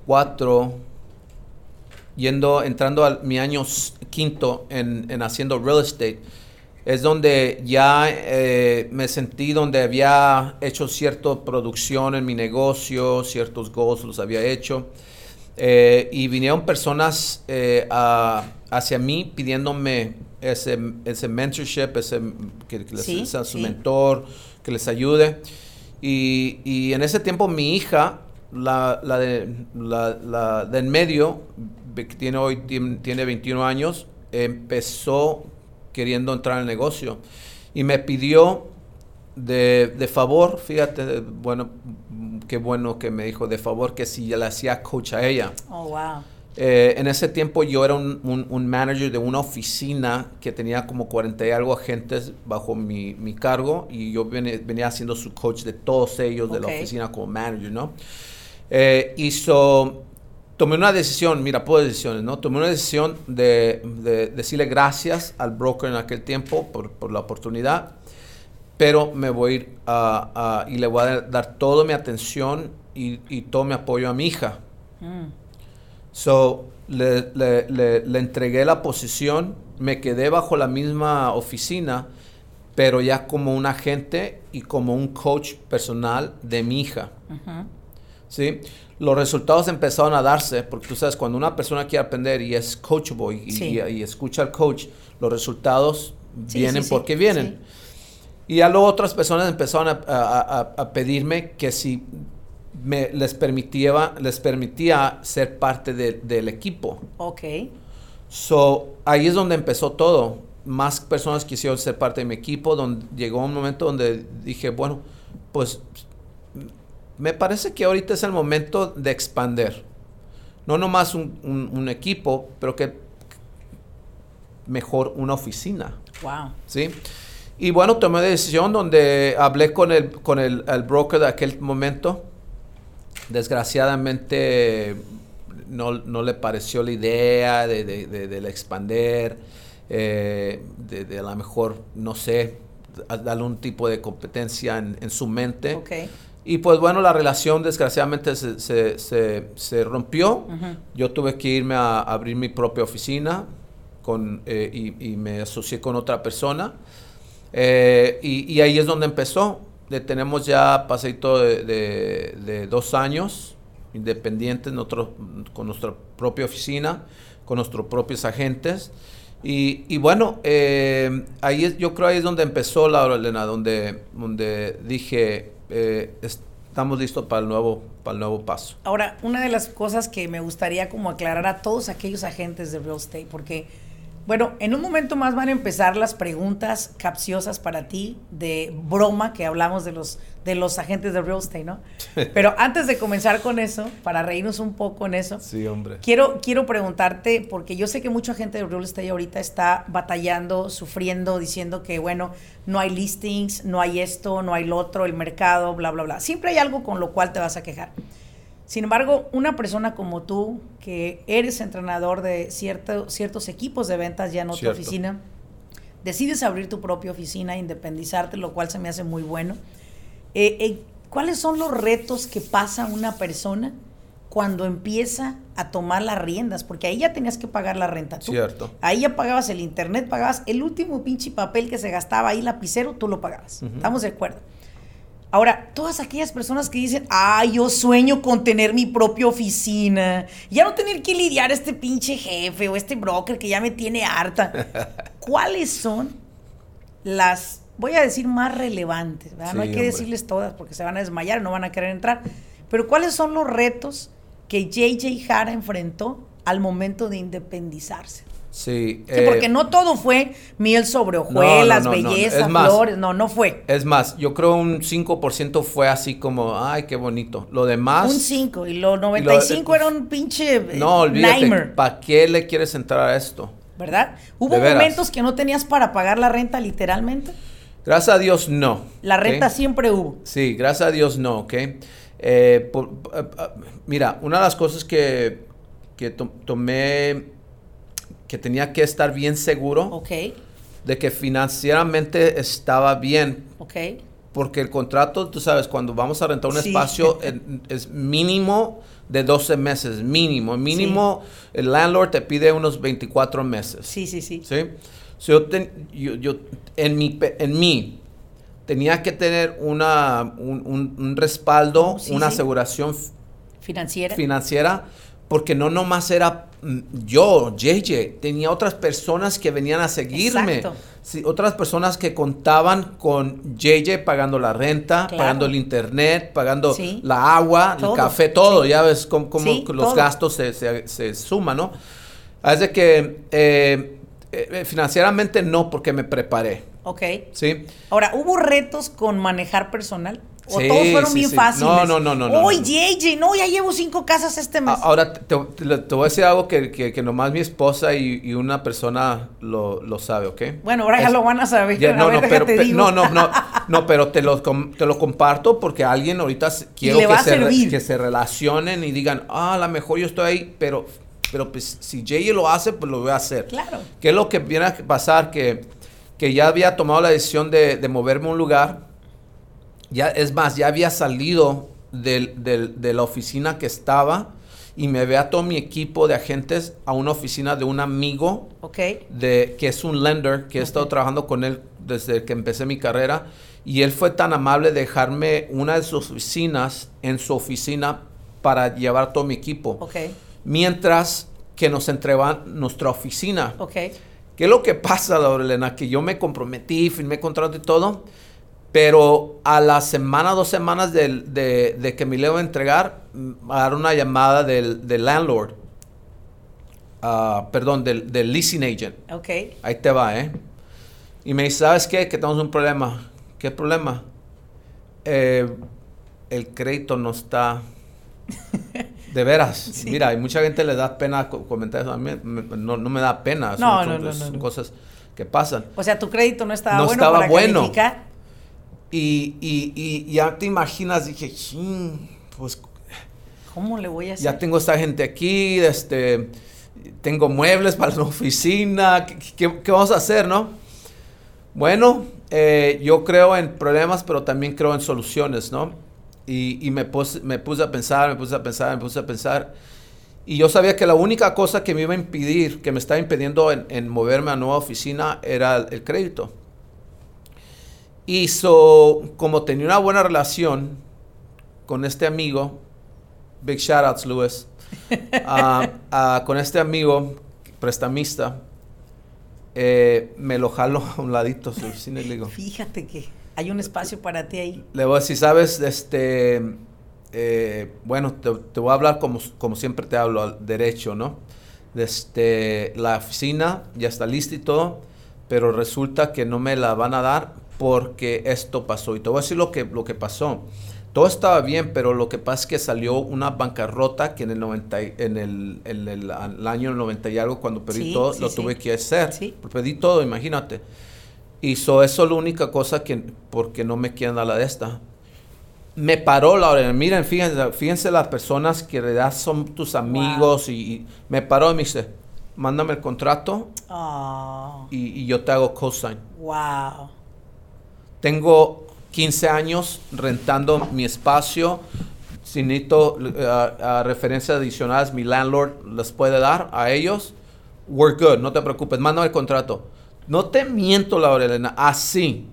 4, yendo, entrando a mi año quinto en, en haciendo real estate, es donde ya eh, me sentí donde había hecho cierta producción en mi negocio, ciertos goals los había hecho. Eh, y vinieron personas eh, a, hacia mí pidiéndome ese, ese mentorship, ese, que, que les Sí, sea su sí. mentor, que les ayude. Y, y en ese tiempo mi hija, la, la, de, la, la de en medio, que tiene hoy tien- tiene 21 años, empezó queriendo entrar al negocio y me pidió de, de favor, fíjate, bueno, qué bueno que me dijo de favor que si yo le hacía coach a ella. Oh, wow. Eh, en ese tiempo yo era un, un- un manager de una oficina que tenía como 40 y algo agentes bajo mi, mi cargo y yo vene- venía siendo su coach de todos ellos de la oficina como manager, ¿no? Eh, y so, tomé una decisión, mira, puedo decisiones, ¿no? Tomé una decisión de, de decirle gracias al broker en aquel tiempo por, por la oportunidad, pero me voy a ir a- a- y le voy a dar toda mi atención y, y todo mi apoyo a mi hija. Mm. So, le, le- le- le entregué la posición, me quedé bajo la misma oficina, pero ya como un agente y como un coach personal de mi hija. ¿sí? Los resultados empezaron a darse, porque tú sabes, cuando una persona quiere aprender y es coachable y, Sí. y- y escucha al coach, los resultados Sí, vienen porque vienen. Y ya luego otras personas empezaron a, a- a- pedirme que si me, les, permitía, les permitía ser parte de- del equipo. Ok. So, ahí es donde empezó todo. Más personas quisieron ser parte de mi equipo, donde llegó un momento donde dije, bueno, pues me parece que ahorita es el momento de expander. No nomás un, un- un equipo, pero que mejor una oficina. Wow. ¿sí? Y bueno, tomé la decisión donde hablé con el, con el, el broker de aquel momento. Desgraciadamente no, no le pareció la idea de, de, de- expander, eh, de, a lo mejor, no sé, a- darle un tipo de competencia en, en su mente. Y pues bueno, la relación desgraciadamente se, se- se- se rompió. Yo tuve que irme a abrir mi propia oficina con, eh, y, y me asocié con otra persona. Eh, y, y ahí es donde empezó. Le tenemos ya pasadito de, de- de dos años independientes con nuestra propia oficina, con nuestros propios agentes. Y, y bueno, eh, ahí es, yo creo ahí es donde empezó Laura Elena, donde, donde dije, eh, estamos listos para el, nuevo, para el nuevo paso. Ahora, una de las cosas que me gustaría como aclarar a todos aquellos agentes de real estate, porque, bueno, en un momento más van a empezar las preguntas capciosas para ti de broma que hablamos de los, de los agentes de real estate, ¿no? (laughs) Pero antes de comenzar con eso, para reírnos un poco en eso, Sí, hombre. Quiero, quiero preguntarte, porque yo sé que mucha gente de real estate ahorita está batallando, sufriendo, diciendo que, bueno, no hay listings, no hay esto, no hay lo otro, el mercado, bla, bla, bla. Siempre hay algo con lo cual te vas a quejar. Sin embargo, una persona como tú, que eres entrenador de cierto- ciertos equipos de ventas ya en otra Cierto. oficina, decides abrir tu propia oficina, independizarte, lo cual se me hace muy bueno. Eh, eh, ¿Cuáles son los retos que pasa una persona cuando empieza a tomar las riendas? Porque ahí ya tenías que pagar la renta tú. Cierto. Ahí ya pagabas el internet, pagabas el último pinche papel que se gastaba ahí, lapicero, tú lo pagabas. Estamos de acuerdo. Ahora, todas aquellas personas que dicen, ah, yo sueño con tener mi propia oficina, ya no tener que lidiar este pinche jefe o este broker que ya me tiene harta. (laughs) ¿Cuáles son las, voy a decir, más relevantes? no hay que hombre. decirles todas porque se van a desmayar, no van a querer entrar. Pero ¿cuáles son los retos que JJ Jara enfrentó al momento de independizarse? Sí. Sí, porque eh, no todo fue miel sobre hojuelas, no, no, no. belleza, más- flores. No, no fue. Es más, yo creo un 5% fue así como, ay, qué bonito. Lo demás... Un 5 y lo 95 y lo- era un pinche eh, No, olvídate. ¿Para qué le quieres entrar a esto? ¿verdad? Hubo momentos que no tenías para pagar la renta literalmente. Gracias a Dios, no. La renta siempre hubo. Sí, gracias a Dios no, ¿ok? Eh, por- eh, eh, mira, una de las cosas que, que to- tomé, que tenía que estar bien seguro Ok, de que financieramente estaba bien, ok. porque el contrato, tú sabes, cuando vamos a rentar un Sí. espacio (laughs) es mínimo de 12 meses, mínimo. Mínimo, el landlord te pide unos 24 meses. Sí, sí, sí. ¿sí? So, yo, ten- yo- yo- en, mi, en mí tenía que tener una, un, un- un respaldo, sí, una aseguración Financiera. financiera, porque no nomás era mm, yo, JJ, tenía otras personas que venían a seguirme. Sí, otras personas que contaban con JJ pagando la renta, Claro. pagando el internet, pagando Sí. la agua, Todo. el café, todo. Ya ves cómo, los todo. gastos se, se- se suman, ¿no? Así que eh, eh, financieramente no, porque me preparé, Ok. ¿sí? Ahora, ¿hubo retos con manejar personal? ¿O Sí, todos fueron sí, bien sí. fáciles? No, no, no, no, no, Oye, no. JJ, no, ya llevo cinco casas este mes. A- Ahora te, te- te- voy a decir algo que, que- que nomás mi esposa y, y una persona lo, lo sabe, ¿ok? bueno, ahora ya lo van a saber. Ya, (laughs) a no, ver, no, pero, pe- no, no, no, (laughs) no, pero te lo, com- te lo comparto porque alguien ahorita quiero que se, re- servir. que se relacionen y digan, ah, a lo mejor yo estoy ahí, pero, pero pues, si Jay lo hace, pues lo voy a hacer. Claro. ¿Qué es lo que viene a pasar? Que, que ya había tomado la decisión de, de moverme a un lugar, ya, es más, ya había salido del- del- de la oficina que estaba y me ve a todo mi equipo de agentes a una oficina de un amigo Ok. de, que es un lender, que he estado trabajando con él desde que empecé mi carrera, y él fue tan amable de dejarme una de sus oficinas en su oficina para llevar todo mi equipo, Ok. mientras que nos entregaban nuestra oficina. ¿Qué es lo que pasa, Laurelena? Que yo me comprometí, firmé contrato y todo, pero a la semana, dos semanas de, de que me le iba a entregar, mm, a dar una llamada del, del landlord, ah, perdón, del, del leasing agent. Ok. Ahí te va, ¿eh? Y me dice, ¿sabes qué? Que tenemos un problema. ¿Qué problema? Eh, el crédito no está... (laughs) De veras. Sí. Mira, hay mucha gente le da pena co- comentar eso. A mí me- no, no me da pena. No, son- no, son cosas que pasan. O sea, tu crédito no estaba No bueno estaba para bueno. calificar. Y, y, y ya te imaginas, dije, "Chin, pues ¿Cómo le voy a hacer? ya tengo esta gente aquí, este, tengo muebles para la (laughs) oficina, ¿qué, qué- qué vamos a hacer, no? Bueno, eh, yo creo en problemas, pero también creo en soluciones, ¿no? Y, y me, puse, me puse a pensar, me puse a pensar, me puse a pensar. Y yo sabía que la única cosa que me iba a impedir, que me estaba impidiendo en, en moverme a nueva oficina, era el, el crédito. Y so, como tenía una buena relación con este amigo, big shout outs, Luis, (laughs) con este amigo prestamista, eh, me lo jalo a un ladito su oficina y le digo, Fíjate que hay un espacio para ti ahí. le voy a decir, sabes, este, eh, bueno, te, te voy a hablar como, como siempre te hablo, al derecho, ¿no? Este, la oficina ya está lista y todo, pero resulta que no me la van a dar porque esto pasó. Y te voy a decir lo que, lo que pasó. Todo estaba bien, pero lo que pasa es que salió una bancarrota que en el, 90, y- en el, en el, año 90 y algo, cuando perdí Sí, todo, sí, lo sí. tuve que hacer. Sí. Perdí todo, imagínate. Y so, eso es la única cosa que, porque no me quieren dar la de esta. Me paró la hora. Miren, fíjense, fíjense las personas que en realidad son tus amigos y, y me paró y me dice, mándame el contrato Oh, y, y yo te hago cosign. wow. Tengo 15 años rentando mi espacio. Si necesito a referencias adicionales, mi landlord les puede dar a ellos. We're good, no te preocupes, mándame el contrato. No te miento, Laura Elena, así.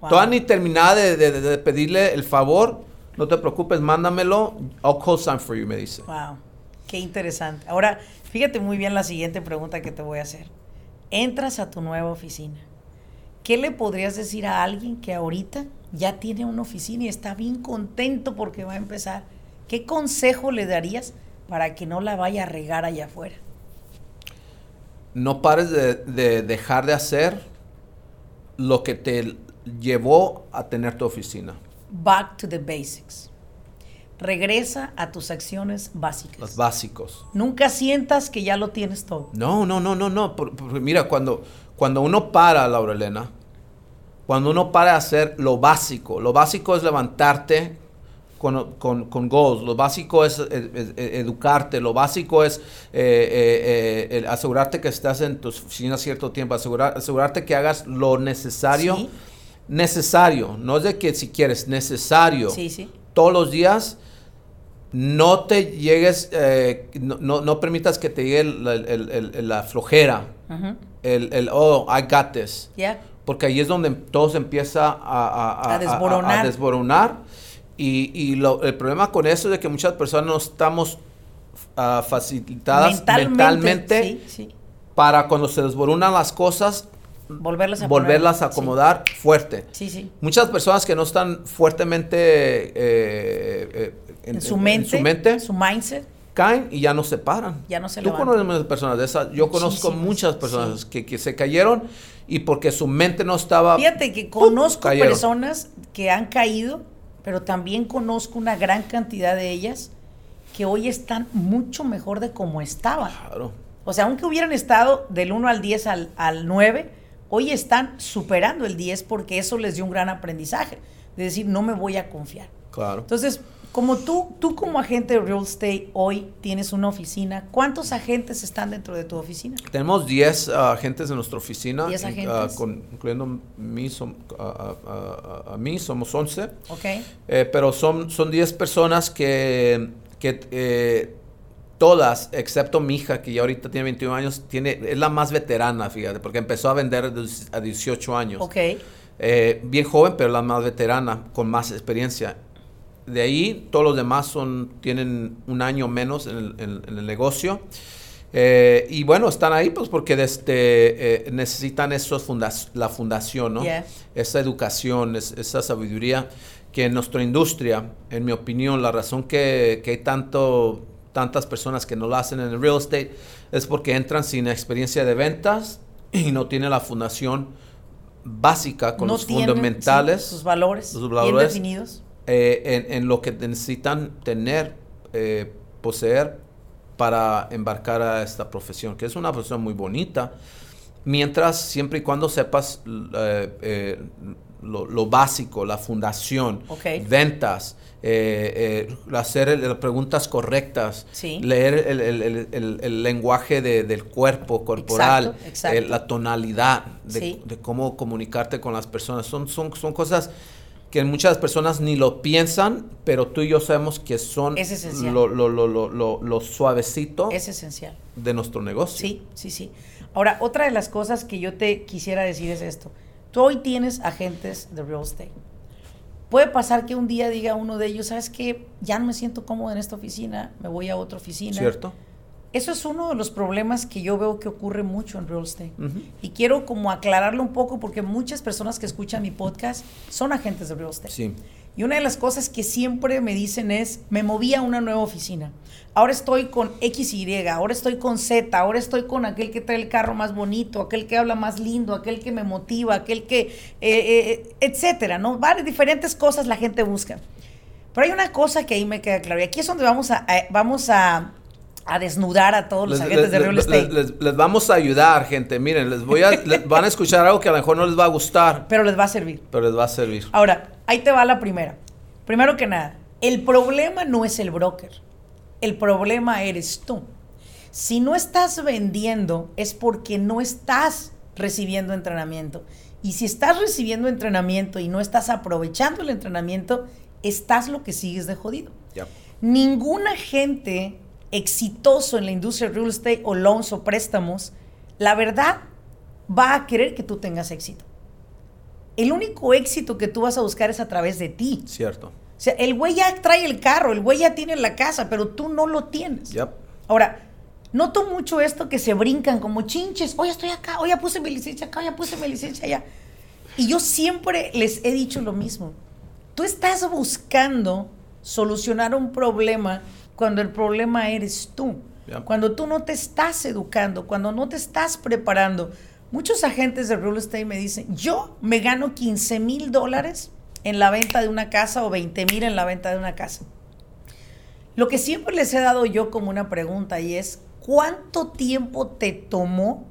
Wow. Todavía ni terminada de, de- de pedirle el favor, no te preocupes, mándamelo. I'll co-sign for you, me dice. Wow, qué interesante. Ahora, fíjate muy bien la siguiente pregunta que te voy a hacer. Entras a tu nueva oficina. ¿Qué le podrías decir a alguien que ahorita ya tiene una oficina y está bien contento porque va a empezar? ¿Qué consejo le darías para que no la vaya a regar allá afuera? no pares de, de dejar de hacer lo que te llevó a tener tu oficina. Back to the basics. Regresa a tus acciones básicas. Los básicos. Nunca sientas que ya lo tienes todo. No, no, no, no, no. por- por- mira, cuando, cuando uno para, Laura Elena, cuando uno para de hacer lo básico, lo básico es levantarte con, con, con goals, lo básico es, eh, eh, eh, educarte, lo básico es eh, eh, eh, asegurarte que estás en tu oficina cierto tiempo, asegurar, asegurarte que hagas lo necesario. Sí. Necesario, no es de que si quieres, necesario Sí, sí. todos los días. No te llegues, eh, no, no, no permitas que te llegue el- el- el- el- la flojera, Ujú. El, el, oh, I got this. Ya. Porque ahí es donde todo se empieza a, a- A desboronar. a desboronar. Y, y lo- el problema con eso es de que muchas personas no estamos ah, facilitadas mentalmente, Sí, sí. para cuando se desboronan las cosas, Volverlas a volverlas a acomodar fuerte. Sí, sí. Muchas personas que no están fuertemente eh, eh, En, su mente, su mente, su mindset. Caen y ya no se paran. Ya no se Tú levantan. conoces muchas personas de esas. Yo conozco Muchísimas, muchas personas sí. que, que se cayeron y porque su mente no estaba. Fíjate que conozco personas que han caído, pero también conozco una gran cantidad de ellas que hoy están mucho mejor de como estaban. Claro. O sea, aunque hubieran estado del 1 al 10 al, al 9, hoy están superando el 10 porque eso les dio un gran aprendizaje. De decir, no me voy a confiar. Claro. Entonces, como tú, tú como agente de real estate hoy tienes una oficina, ¿cuántos agentes están dentro de tu oficina? Tenemos 10 ah, agentes en nuestra oficina. 10 in- agentes. con- incluyendo mí, som- a, mí, somos 11. ¿Ok? Eh, pero son, son 10 personas que, que eh, todas, excepto mi hija, que ya ahorita tiene 21 años, tiene, es la más veterana, fíjate, porque empezó a vender de- a 18 años. Ok. Eh, bien joven, pero la más veterana, con más experiencia. De ahí, todos los demás son, tienen un año menos en el, en- en el negocio. Eh, y bueno, están ahí pues porque desde, eh, necesitan esos fundas- la fundación, ¿no? Yeah. Esa educación, es- esa sabiduría que en nuestra industria, en mi opinión, la razón que, que hay tanto, tantas personas que no lo hacen en el real estate es porque entran sin experiencia de ventas y no tienen la fundación básica con No los tienen, fundamentales sí, sus valores, sus bien valores. definidos. Eh, en, en lo que necesitan tener, eh, poseer para embarcar a esta profesión, que es una profesión muy bonita, mientras siempre y cuando sepas eh, eh, lo, lo básico, la fundación, Ok. ventas, eh, eh, hacer las preguntas correctas, Sí. leer el, el- el- el- el lenguaje de- del cuerpo corporal, Exacto, exacto. eh, la tonalidad de, Sí. de cómo comunicarte con las personas. Son, son, son cosas que muchas personas ni lo piensan, pero tú y yo sabemos que son Es esencial. lo, lo, lo, lo, lo- lo suavecito Es esencial. de nuestro negocio. Sí, sí, sí. Ahora, otra de las cosas que yo te quisiera decir es esto. Tú hoy tienes agentes de real estate. Puede pasar que un día diga uno de ellos, ¿sabes qué? Ya no me siento cómodo en esta oficina, me voy a otra oficina. ¿Cierto? Eso es uno de los problemas que yo veo que ocurre mucho en real estate. Ujú. Y quiero como aclararlo un poco porque muchas personas que escuchan mi podcast son agentes de real estate. Sí. Y una de las cosas que siempre me dicen es, me moví a una nueva oficina. Ahora estoy con XY, ahora estoy con Z, ahora estoy con aquel que trae el carro más bonito, aquel que habla más lindo, aquel que me motiva, aquel que, eh, eh, etcétera, ¿no? Varias diferentes cosas la gente busca. Pero hay una cosa que ahí me queda claro, y aquí es donde vamos a, a- vamos a, a desnudar a todos los Les, agentes les- de real estate. les- les vamos a ayudar, gente. Miren, les voy a, (laughs) les van a escuchar algo que a lo mejor no les va a gustar, pero les va a servir. pero les va a servir. Ahora, ahí te va la primera. Primero que nada, el problema no es el broker. El problema eres tú. Si no estás vendiendo es porque no estás recibiendo entrenamiento. Y si estás recibiendo entrenamiento y no estás aprovechando el entrenamiento, estás lo que sigues de jodido. Ya. Ningún agente exitoso en la industria de real estate o loans o préstamos, la verdad, va a querer que tú tengas éxito. El único éxito que tú vas a buscar es a través de ti. Cierto. O sea, el güey ya trae el carro, el güey ya tiene la casa, pero tú no lo tienes. Yep. Ahora, noto mucho esto que se brincan como chinches. Oye, estoy acá, oye, ya puse mi licencia acá, ya puse mi licencia allá. Y yo siempre les he dicho lo mismo. Tú estás buscando solucionar un problema cuando el problema eres tú. Ya. Cuando tú no te estás educando, cuando no te estás preparando. Muchos agentes de real estate me dicen, yo me gano 15 mil dólares en la venta de una casa o 20 mil en la venta de una casa. Lo que siempre les he dado yo como una pregunta y es, ¿cuánto tiempo te tomó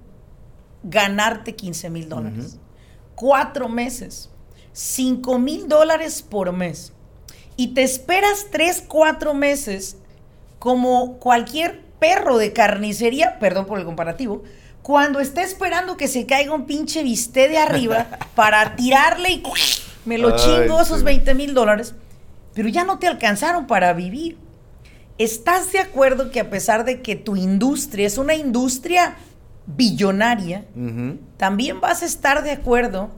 ganarte 15 mil dólares? Cuatro meses, 5 mil dólares por mes. Y te esperas tres, cuatro meses como cualquier perro de carnicería, perdón por el comparativo, cuando está esperando que se caiga un pinche bistec de arriba (laughs) para tirarle y me lo Ay, chingo esos sí. 20 mil dólares, pero ya no te alcanzaron para vivir. ¿Estás de acuerdo que a pesar de que tu industria es una industria billonaria, también vas a estar de acuerdo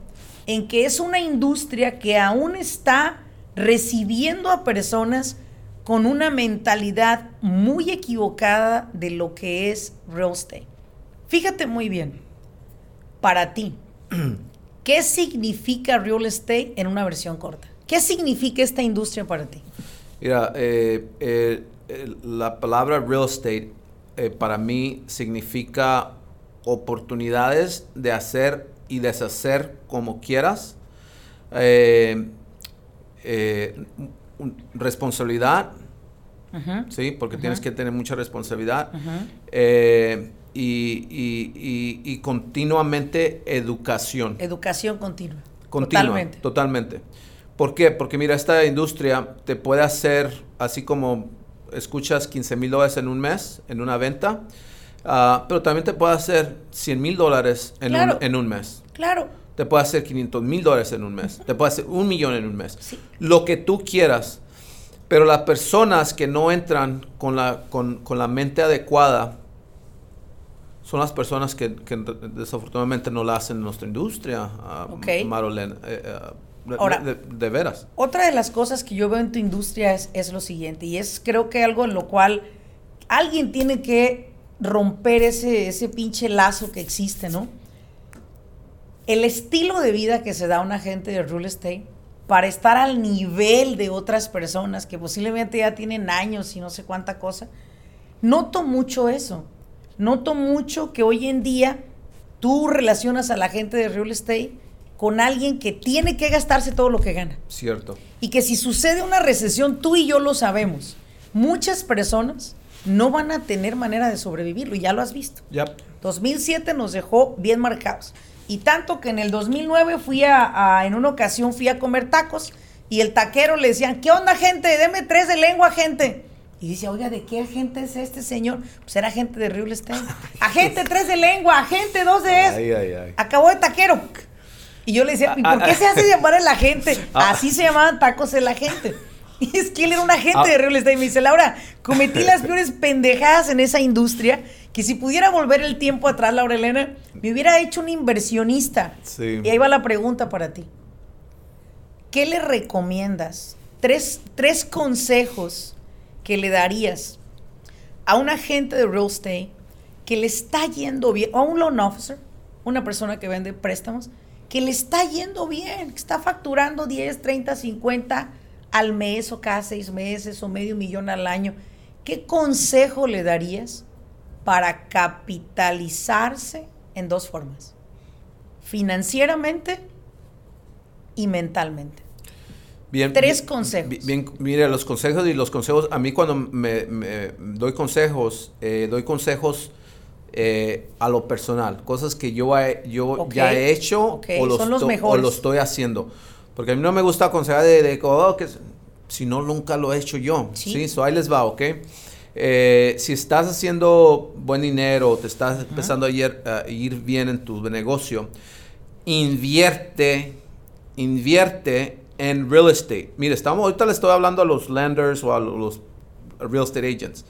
en que es una industria que aún está recibiendo a personas con una mentalidad muy equivocada de lo que es real estate. Fíjate muy bien, para ti, (clears throat) ¿qué significa real estate en una versión corta? ¿Qué significa esta industria para ti? Mira, eh, eh, eh, la palabra real estate para mí significa oportunidades de hacer y deshacer como quieras, responsabilidad, ¿sí? Porque tienes que tener mucha responsabilidad. eh, y, y- y- y continuamente educación. Educación continua. Continua, Totalmente. totalmente. ¿Por qué? Porque mira, esta industria te puede hacer, así como escuchas 15 mil dólares en un mes, en una venta, ah, pero también te puede hacer 100 mil dólares en, Claro. un, en un mes. Claro. Te puede hacer 500 mil dólares en un mes. Te puede hacer un millón en un mes. Sí. Lo que tú quieras. Pero las personas que no entran con la, con, con la mente adecuada son las personas que, que desafortunadamente no la hacen en nuestra industria, Ok. Marolene. Eh, eh, de- Ahora- de, de veras. Otra de las cosas que yo veo en tu industria es, es lo siguiente, y es creo que algo en lo cual alguien tiene que romper ese, ese pinche lazo que existe, ¿no? El estilo de vida que se da a un agente de real estate para estar al nivel de otras personas que posiblemente ya tienen años y no sé cuánta cosa, noto mucho eso. Noto mucho que hoy en día tú relacionas a la gente de real estate con alguien que tiene que gastarse todo lo que gana. Cierto. Y que si sucede una recesión, tú y yo lo sabemos. Muchas personas no van a tener manera de sobrevivirlo, y ya lo has visto. Ya. 2007 nos dejó bien marcados. Y tanto que en el 2009 fui a, a- en una ocasión fui a comer tacos y el taquero le decían, ¿qué onda gente? Deme tres de lengua, gente. Y dice, oiga, ¿de qué agente es este señor? Pues era agente de real estate. (laughs) Agente tres de lengua, agente dos de. Ay, ay, ay. Acabó de taquero. Y yo le decía, ¿y por qué se hace llamar el agente? (laughs) Así se llamaban tacos el agente. (laughs) Y es que él era un agente de real estate. Y me dice, Laura, cometí las peores pendejadas en esa industria que si pudiera volver el tiempo atrás, Laura Elena, me hubiera hecho un inversionista. Sí. Y ahí va la pregunta para ti. ¿Qué le recomiendas? Tres, tres consejos que le darías a un agente de real estate que le está yendo bien, o a un loan officer, una persona que vende préstamos, que le está yendo bien, que está facturando 10, 30, 50 al mes o cada seis meses o medio millón al año. ¿Qué consejo le darías para capitalizarse en dos formas? Financieramente y mentalmente. Bien, Tres bien- consejos. bi- Bien, mire, los consejos y los consejos, a mí cuando me, me doy consejos, eh, doy consejos eh, a lo personal, cosas que yo, he- yo Ok, ya he hecho ok, o, los esto- o lo estoy haciendo. Porque a mí no me gusta aconsejar de, de oh, que si no, nunca lo he hecho yo. Sí. Sí, so ahí les va, ¿ok? Eh, si estás haciendo buen dinero, te estás empezando a ir, a ir bien en tu negocio, invierte, invierte en real estate. Mire, estamos, ahorita le estoy hablando a los lenders o a los real estate agents.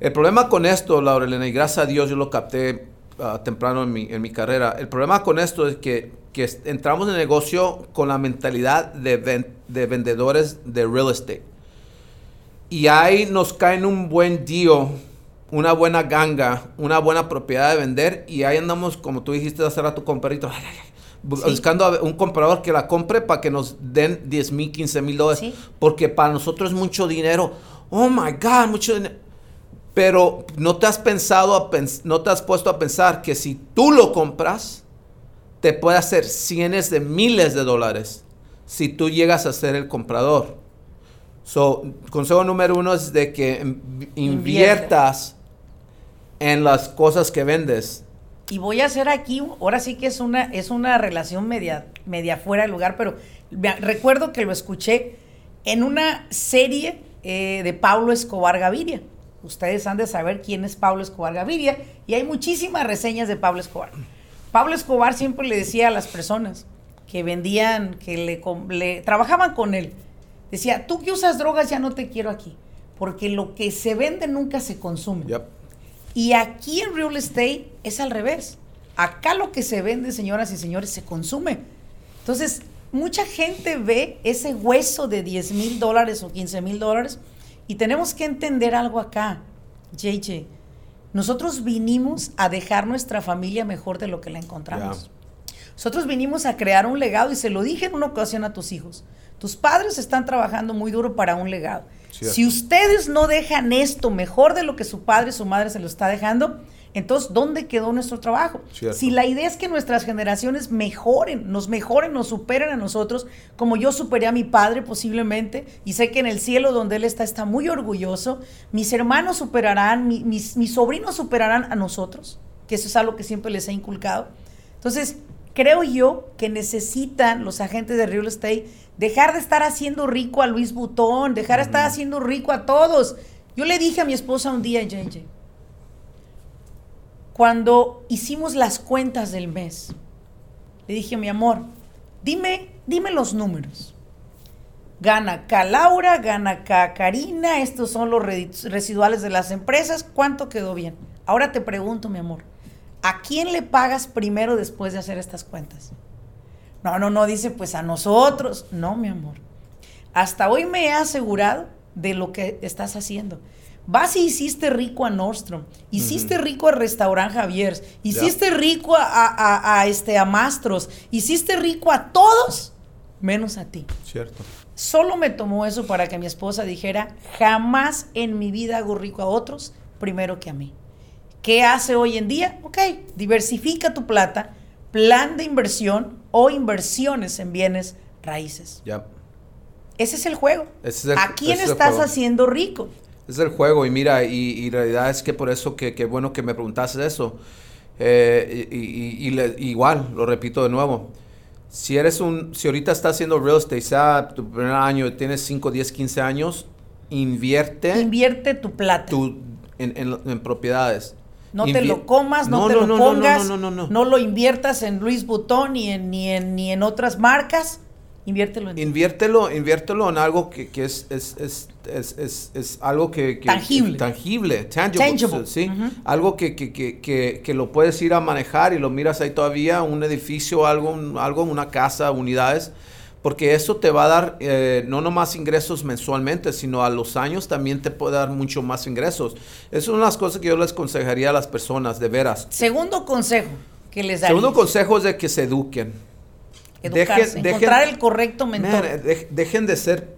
El problema con esto, Laura Elena, y gracias a Dios yo lo capté ah, temprano en mi, en mi carrera, el problema con esto es que, que entramos en el negocio con la mentalidad de, ven- de vendedores de real estate. Y ahí nos cae en un buen deal, una buena ganga, una buena propiedad de vender, y ahí andamos, como tú dijiste hace rato, con perrito, Sí. buscando a un comprador que la compre para que nos den 10 mil, 15 mil dólares. Sí. Porque para nosotros es mucho dinero. Oh my God, mucho dinero. Pero no te has pensado, a pens- no te has puesto a pensar que si tú lo compras, te puede hacer cientos de miles de dólares si tú llegas a ser el comprador. So, consejo número uno es de que in- inviertas en las cosas que vendes. Y voy a hacer aquí, ahora sí que es una, es una relación media, media fuera de lugar, pero me- recuerdo que lo escuché en una serie eh, de Pablo Escobar Gaviria. Ustedes han de saber quién es Pablo Escobar Gaviria y hay muchísimas reseñas de Pablo Escobar. Pablo Escobar siempre le decía a las personas que vendían, que le, le trabajaban con él, decía, tú que usas drogas ya no te quiero aquí, porque lo que se vende nunca se consume. Yep. Y aquí en real estate es al revés. Acá lo que se vende, señoras y señores, se consume. Entonces, mucha gente ve ese hueso de 10 mil dólares o 15 mil dólares y tenemos que entender algo acá, JJ. Nosotros vinimos a dejar nuestra familia mejor de lo que la encontramos. Nosotros vinimos a crear un legado y se lo dije en una ocasión a tus hijos. Tus padres están trabajando muy duro para un legado. Cierto. Si ustedes no dejan esto mejor de lo que su padre y su madre se lo está dejando, entonces, ¿dónde quedó nuestro trabajo? Cierto. Si la idea es que nuestras generaciones mejoren, nos mejoren, nos superen a nosotros, como yo superé a mi padre posiblemente, y sé que en el cielo donde él está está muy orgulloso, mis hermanos superarán, mi- mis, mis sobrinos superarán a nosotros, que eso es algo que siempre les he inculcado. Entonces, creo yo que necesitan los agentes de real estate dejar de estar haciendo rico a Luis Butón, dejar de estar haciendo rico a todos. Yo le dije a mi esposa un día, JJ, cuando hicimos las cuentas del mes, le dije, mi amor, dime, dime los números. Gana acá Laura, gana acá Karina, estos son los residuales de las empresas, ¿cuánto quedó bien? Ahora te pregunto, mi amor, ¿a quién le pagas primero después de hacer estas cuentas? No, no, no, dice, pues a nosotros. No, mi amor. Hasta hoy me he asegurado de lo que estás haciendo. Vas y hiciste rico a Nordstrom, hiciste rico a Restaurant Javier's, hiciste rico a, a- a- a, este, a Mastros, hiciste rico a todos, menos a ti. Cierto. Solo me tomó eso para que mi esposa dijera, jamás en mi vida hago rico a otros primero que a mí. ¿Qué hace hoy en día? Ok, diversifica tu plata, plan de inversión o inversiones en bienes raíces. Yep. Ese es el juego. Ese es el- ¿A quién estás juego. haciendo rico? Es el juego y mira, y, y realidad es que por eso que, que bueno que me preguntaste eso. Eh, y, y- y le- igual, lo repito de nuevo. Si eres un, si ahorita estás haciendo real estate, sea tu primer año, tienes 5, 10, 15 años, invierte Invierte tu plata. tu, en, en- en propiedades. No te lo comas, no, No, te no, lo pongas, no, no, no, no. lo inviertas en Luis Butón ni en, ni en, ni en otras marcas. Inviértelo en. Inviértelo, inviértelo en algo que, que es, es, es, es, algo que, que- Tangible. tangible, tangible, Tangible. sí, algo que, que, que, que, que lo puedes ir a manejar y lo miras ahí todavía, un edificio, algo, un- algo, una casa, unidades, porque eso te va a dar eh, no nomás ingresos mensualmente, sino a los años también te puede dar mucho más ingresos. Es una de las cosas que yo les aconsejaría a las personas, de veras. Segundo consejo que les daría. Segundo consejo es de que se eduquen. Educarse, Dejen- dejen- encontrar el correcto mentor. Man, dej- dejen de ser.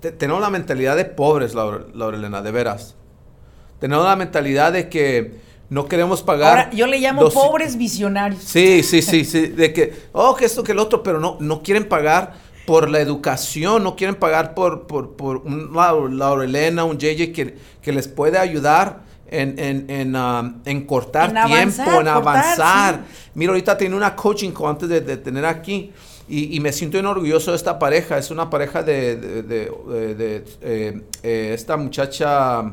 te- tenemos la mentalidad de pobres, Laura, Laurelena, de veras. Tenemos la mentalidad de que no queremos pagar. Ahora, yo le llamo dos- pobres visionarios. Sí, sí, sí, sí. De que, oh, que esto, que el otro, pero no, no quieren pagar por la educación, no quieren pagar por, por, por un Lau- Laurelena, un JJ que, que les puede ayudar en, en, en, ah, en cortar En avanzar, tiempo, en cortar, avanzar. sí. Mira, ahorita tiene una coaching call antes de, de tener aquí. Y, y me siento bien orgulloso de esta pareja. Es una pareja de, de, de- de- de, eh, eh, esta muchacha.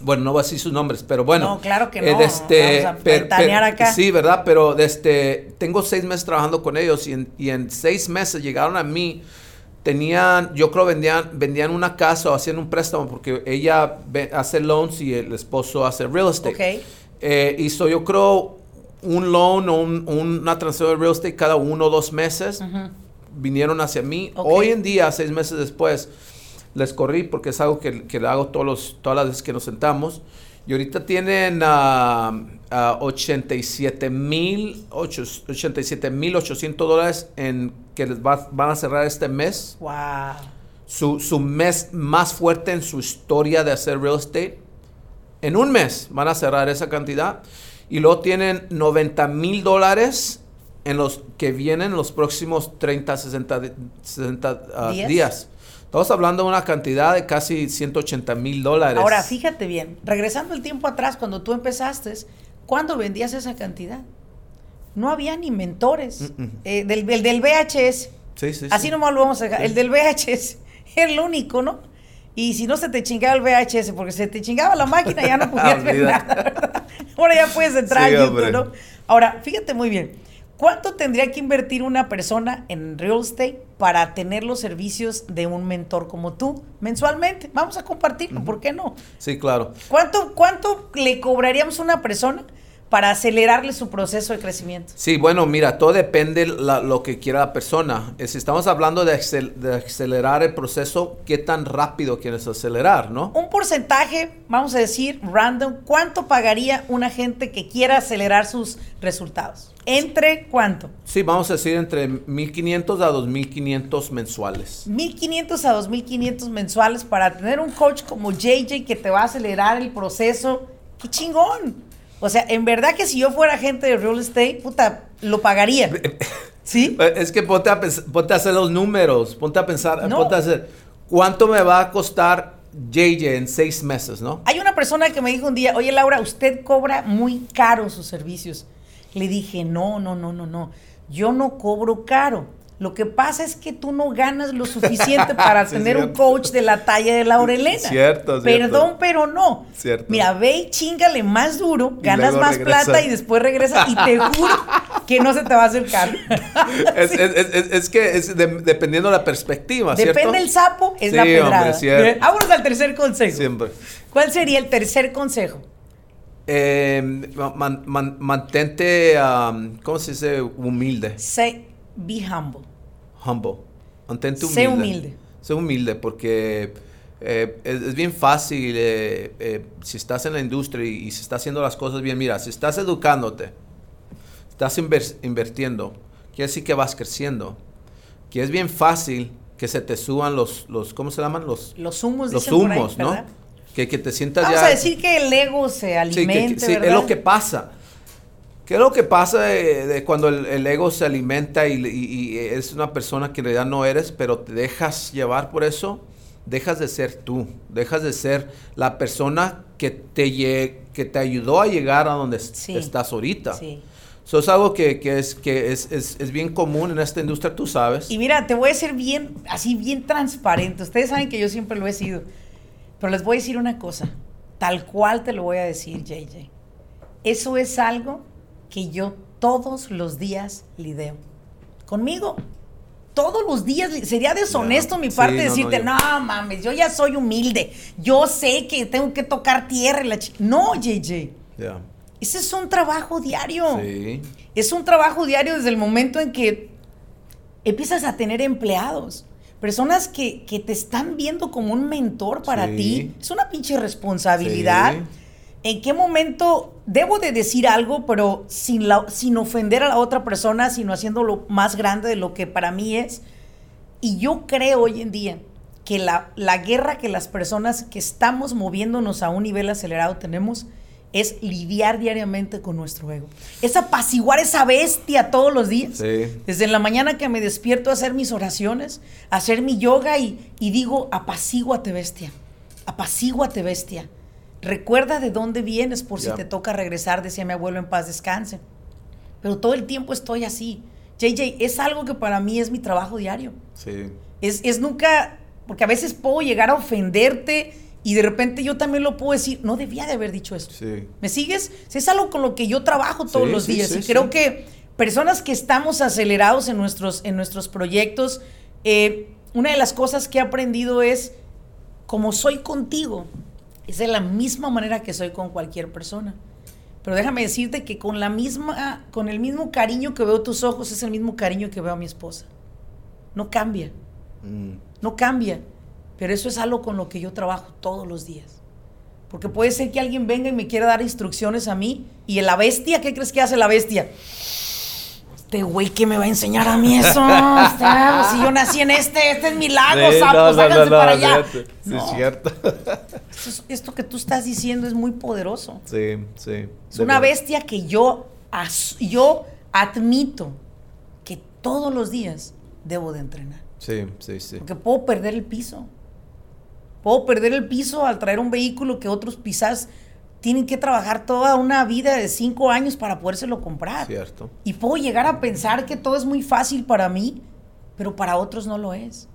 Bueno, no voy a decir sus nombres, pero bueno. No, claro que eh, no, de este, vamos a per- per- acá. Sí, ¿verdad? Pero este, tengo seis meses trabajando con ellos y en, y en seis meses llegaron a mí. Tenían, yo creo vendían, vendían una casa o hacían un préstamo porque ella ve- hace loans y el esposo hace real estate. Ok. Eh, hizo yo creo un loan o un- una transacción de real estate cada uno o dos meses. Ujú. Vinieron hacia mí. Ok. Hoy en día, seis meses después, les corrí porque es algo que, que hago todos los, todas las veces que nos sentamos. Y ahorita tienen ah, ah, 87 mil 800 dólares en que les va- van a cerrar este mes Wow. su, su mes más fuerte en su historia de hacer real estate. En un mes van a cerrar esa cantidad y luego tienen 90 mil dólares en los que vienen los próximos 30, 60, 60 uh, ¿Días? Estamos hablando de una cantidad de casi 180 mil dólares. Ahora, fíjate bien, regresando el tiempo atrás, cuando tú empezaste, ¿cuándo vendías esa cantidad? No había ni mentores. Mm, mm. Eh, del, el del VHS. Sí, sí, Así sí. nomás lo vamos a dejar. El del VHS (laughs) era el único, ¿no? Y si no se te chingaba el VHS, porque se te chingaba la máquina, ya no (laughs) podías ver nada. ¿verdad? Ahora ya puedes entrar a YouTube, hombre. ¿no? Ahora, fíjate muy bien. ¿Cuánto tendría que invertir una persona en real estate para tener los servicios de un mentor como tú mensualmente? Vamos a compartirlo, ¿por qué no? Sí, claro. ¿Cuánto, ¿Cuánto le cobraríamos a una persona para acelerarle su proceso de crecimiento? Sí, bueno, mira, todo depende la- lo que quiera la persona. Si estamos hablando de, accel- de acelerar el proceso, ¿qué tan rápido quieres acelerar, no? Un porcentaje, vamos a decir, random, ¿cuánto pagaría una gente que quiera acelerar sus resultados? ¿Entre cuánto? Sí, vamos a decir entre 1.500 a 2.500 mensuales. 1.500 a 2.500 mensuales para tener un coach como JJ que te va a acelerar el proceso. ¡Qué chingón! O sea, en verdad que si yo fuera agente de real estate, puta, lo pagaría. ¿Sí? (laughs) Es que ponte a, pens- ponte a hacer los números, ponte a pensar, No. ponte a hacer, ¿cuánto me va a costar JJ en seis meses, no? Hay una persona que me dijo un día, oye Laura, usted cobra muy caro sus servicios. Le dije, no, no, no, no, no. Yo no cobro caro. Lo que pasa es que tú no ganas lo (laughs) suficiente para Sí, tener un coach de la talla de Laura Elena. Cierto, cierto. Perdón, pero no. Cierto. Mira, ve y chingale más duro, ganas más regresa. plata y después regresas y te (laughs) juro que no se te va a hacer caro. (laughs) Es, es- es- es- es que es de- dependiendo de la perspectiva, ¿cierto? Depende el sapo, es Sí, la hombre, pedrada. cierto. Vámonos al tercer consejo. Siempre. ¿Cuál sería el tercer consejo? Eh, man- man- mantente, um, ¿cómo se dice? Humilde. Say, be humble. Humble. Mantente humilde. Sé humilde. Sé humilde porque eh, es, es bien fácil eh, eh, si estás en la industria y, y se está haciendo las cosas bien. Mira, si estás educándote, estás invirtiendo, quiere decir que vas creciendo. Que es bien fácil que se te suban los, los ¿cómo se llaman? Los, Los humos, los por ahí, humos, ¿no? Que, que te sientas Vamos ya... a decir que el ego se Sí, alimente, que- sí, ¿verdad? es lo que pasa. ¿Qué es lo que pasa de, de cuando el, el ego se alimenta y, y- y es una persona que en realidad no eres, pero te dejas llevar por eso? Dejas de ser tú, dejas de ser la persona que te, que te ayudó a llegar a donde Sí. estás ahorita. Sí. Eso es algo que, que es, que es, es- es bien común en esta industria, tú sabes. Y mira, te voy a ser bien, así bien transparente. Ustedes saben que yo siempre lo he sido. Pero les voy a decir una cosa. Tal cual te lo voy a decir, JJ. Eso es algo que yo todos los días lidio. Conmigo. Todos los días. Sería deshonesto mi parte Sí, no, no, decirte, yo- no, mames, yo ya soy humilde. Yo sé que tengo que tocar tierra la chi-". No, JJ. Ya. Ese es un trabajo diario. Sí. Es un trabajo diario desde el momento en que empiezas a tener empleados. Personas que, que te están viendo como un mentor para Sí. ti. Es una pinche responsabilidad. Sí. ¿En qué momento debo de decir algo, pero sin, la, sin ofender a la otra persona, sino haciéndolo más grande de lo que para mí es? Y yo creo hoy en día que la, la guerra que las personas que estamos moviéndonos a un nivel acelerado tenemos es lidiar diariamente con nuestro ego. Es apaciguar esa bestia todos los días. Sí. Desde la mañana que me despierto a hacer mis oraciones, a hacer mi yoga y, y digo, apacíguate bestia, apacíguate bestia. Recuerda de dónde vienes por si te toca regresar, decía mi abuelo en paz descanse. Pero todo el tiempo estoy así. JJ, es algo que para mí es mi trabajo diario. Sí. Es, es nunca, porque a veces puedo llegar a ofenderte y de repente yo también lo puedo decir, no debía de haber dicho esto. Sí. ¿Me sigues? Es algo con lo que yo trabajo todos Sí, los sí, días y creo que personas que estamos acelerados en nuestros, en nuestros proyectos, eh, una de las cosas que he aprendido es, como soy contigo, es de la misma manera que soy con cualquier persona. Pero déjame decirte que con la misma, con el mismo cariño que veo tus ojos es el mismo cariño que veo a mi esposa. No cambia, Mm. no cambia. Pero eso es algo con lo que yo trabajo todos los días. Porque puede ser que alguien venga y me quiera dar instrucciones a mí y la bestia, ¿qué crees que hace la bestia? Este güey que me va a enseñar a mí eso. Está, si yo nací en este, este es mi lago, Sí, sapos, no, no, háganse no, para no, allá. fíjate. Sí, es cierto. esto, es- esto que tú estás diciendo es muy poderoso. sí, sí. Es una verdad. bestia que yo, yo admito que todos los días debo de entrenar. Sí, sí, sí. Porque puedo perder el piso. Puedo perder el piso al traer un vehículo que otros quizás tienen que trabajar toda una vida de cinco años para podérselo comprar. Cierto. Y puedo llegar a pensar que todo es muy fácil para mí, pero para otros no lo es.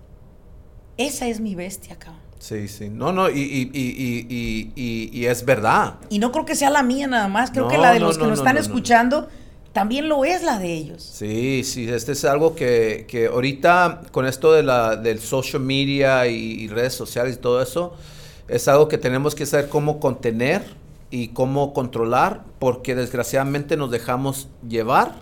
Esa es mi bestia, cabrón. Sí, sí. No, no, y, y, y, y, es verdad. Y no creo que sea la mía nada más, creo que la de no, los que no, nos no, están escuchando también lo es la de ellos. Sí, sí, este es algo que, que ahorita con esto de la, del social media y, y redes sociales y todo eso, es algo que tenemos que saber cómo contener y cómo controlar, porque desgraciadamente nos dejamos llevar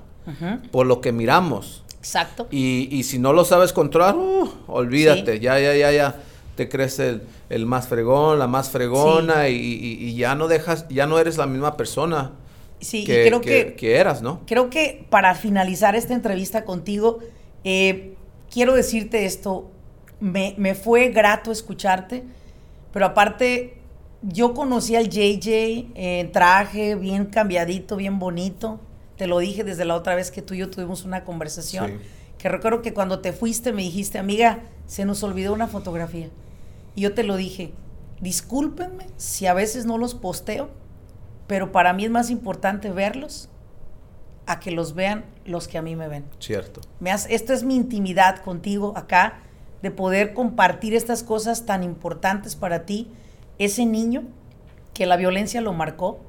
por lo que miramos. Exacto. Y, y si no lo sabes controlar, uh, olvídate, Sí. ya, ya, ya, ya te crees el, el más fregón, la más fregona y, y- y ya no dejas, ya no eres la misma persona Sí, que, y creo que- que, que eras, ¿no? creo que para finalizar esta entrevista contigo, eh, quiero decirte esto. Me, me fue grato escucharte, pero aparte, yo conocí al JJ en traje, bien cambiadito, bien bonito. Te lo dije desde la otra vez que tú y yo tuvimos una conversación. Sí. Que recuerdo que cuando te fuiste me dijiste, amiga, se nos olvidó una fotografía. Y yo te lo dije, discúlpenme si a veces no los posteo, pero para mí es más importante verlos a que los vean los que a mí me ven. Cierto. Me has- esto es mi intimidad contigo acá, de poder compartir estas cosas tan importantes para ti. Ese niño que la violencia lo marcó,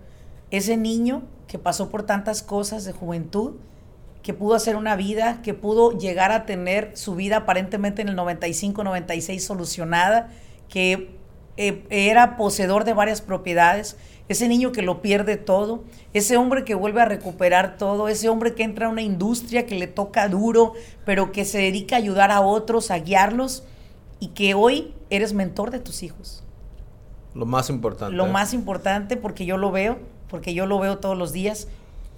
ese niño que pasó por tantas cosas de juventud, que pudo hacer una vida, que pudo llegar a tener su vida aparentemente en el 95, 96 solucionada, que eh, era poseedor de varias propiedades, ese niño que lo pierde todo, ese hombre que vuelve a recuperar todo, ese hombre que entra a una industria que le toca duro, pero que se dedica a ayudar a otros, a guiarlos, y que hoy eres mentor de tus hijos. Lo más importante. Lo más importante, porque yo lo veo, porque yo lo veo todos los días,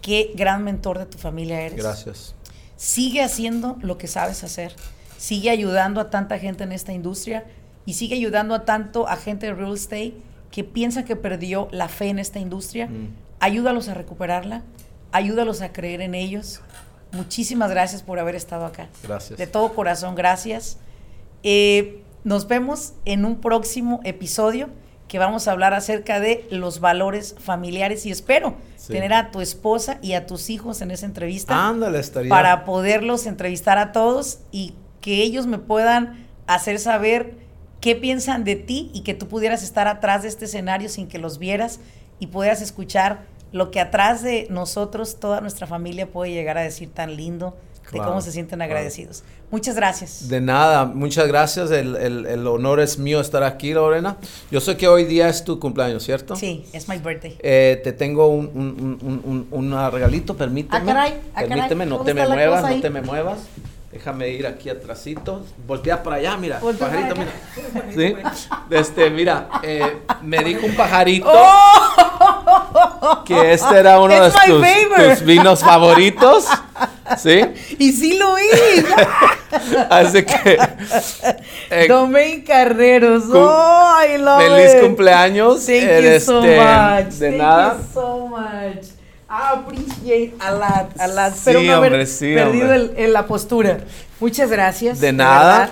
qué gran mentor de tu familia eres. Gracias. Sigue haciendo lo que sabes hacer. Sigue ayudando a tanta gente en esta industria y sigue ayudando a tanto a gente de real estate que piensa que perdió la fe en esta industria. Mm. Ayúdalos a recuperarla. Ayúdalos a creer en ellos. Muchísimas gracias por haber estado acá. Gracias. De todo corazón, gracias. Eh, nos vemos en un próximo episodio que vamos a hablar acerca de los valores familiares y espero Sí. tener a tu esposa y a tus hijos en esa entrevista Ándale, estaría. para poderlos entrevistar a todos y que ellos me puedan hacer saber qué piensan de ti y que tú pudieras estar atrás de este escenario sin que los vieras y pudieras escuchar lo que atrás de nosotros, toda nuestra familia puede llegar a decir tan lindo de Claro, cómo se sienten claro. agradecidos. Muchas gracias. De nada, muchas gracias. El, el- el honor es mío estar aquí, Lorena. Yo sé que hoy día es tu cumpleaños, ¿cierto? Sí, es my birthday. Eh, te tengo un, un, un, un, regalito, permíteme. Ah, caray, ah, caray. Permíteme, no ¿Dónde te me muevas, no te me muevas. Déjame ir aquí atrásito. Voltea para allá, mira. Voltea pajarito, mira. ¿Sí? Este, mira, eh, me dijo un pajarito que este era uno de ¡Oh! Tus, tus vinos favoritos. (laughs) ¿Sí? Y sí lo es. (laughs) Así que. (laughs) eh, Domain Carreros. Oh, I love feliz it. cumpleaños. Thank eh, you so este, much. De Thank nada. you so much. I appreciate a lot, a lot. Espero Sí, no haber hombre, sí, perdido el- el- la postura. Muchas gracias. De nada.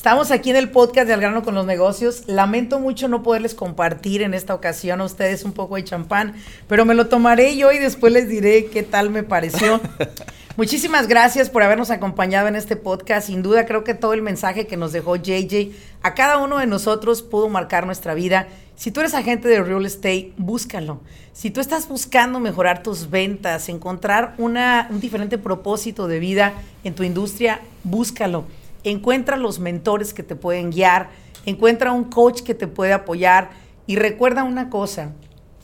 Estamos aquí en el podcast de Al grano con los negocios. Lamento mucho no poderles compartir en esta ocasión a ustedes un poco de champán, pero me lo tomaré yo y después les diré qué tal me pareció. (laughs) Muchísimas gracias por habernos acompañado en este podcast. Sin duda creo que todo el mensaje que nos dejó JJ a cada uno de nosotros pudo marcar nuestra vida. Si tú eres agente de real estate, búscalo. Si tú estás buscando mejorar tus ventas, encontrar una, un diferente propósito de vida en tu industria, búscalo. Encuentra los mentores que te pueden guiar, encuentra un coach que te puede apoyar y recuerda una cosa,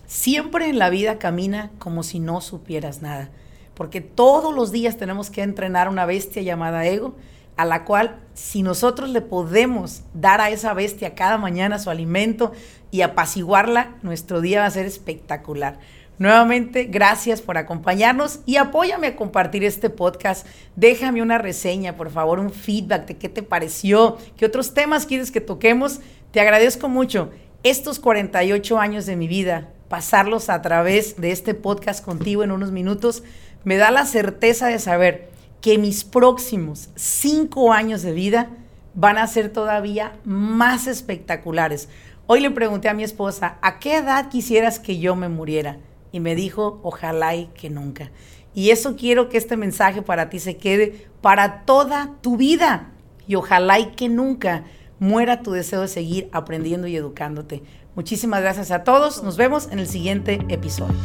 siempre en la vida camina como si no supieras nada, porque todos los días tenemos que entrenar una bestia llamada ego, a la cual si nosotros le podemos dar a esa bestia cada mañana su alimento y apaciguarla, nuestro día va a ser espectacular. Nuevamente, gracias por acompañarnos y apóyame a compartir este podcast. Déjame una reseña, por favor, un feedback de qué te pareció, qué otros temas quieres que toquemos. Te agradezco mucho estos 48 años de mi vida, pasarlos a través de este podcast contigo en unos minutos, me da la certeza de saber que mis próximos cinco años de vida van a ser todavía más espectaculares. Hoy le pregunté a mi esposa, ¿a qué edad quisieras que yo me muriera? Y me dijo, ojalá y que nunca. Y eso quiero que este mensaje para ti se quede para toda tu vida. Y ojalá y que nunca muera tu deseo de seguir aprendiendo y educándote. Muchísimas gracias a todos. Nos vemos en el siguiente episodio.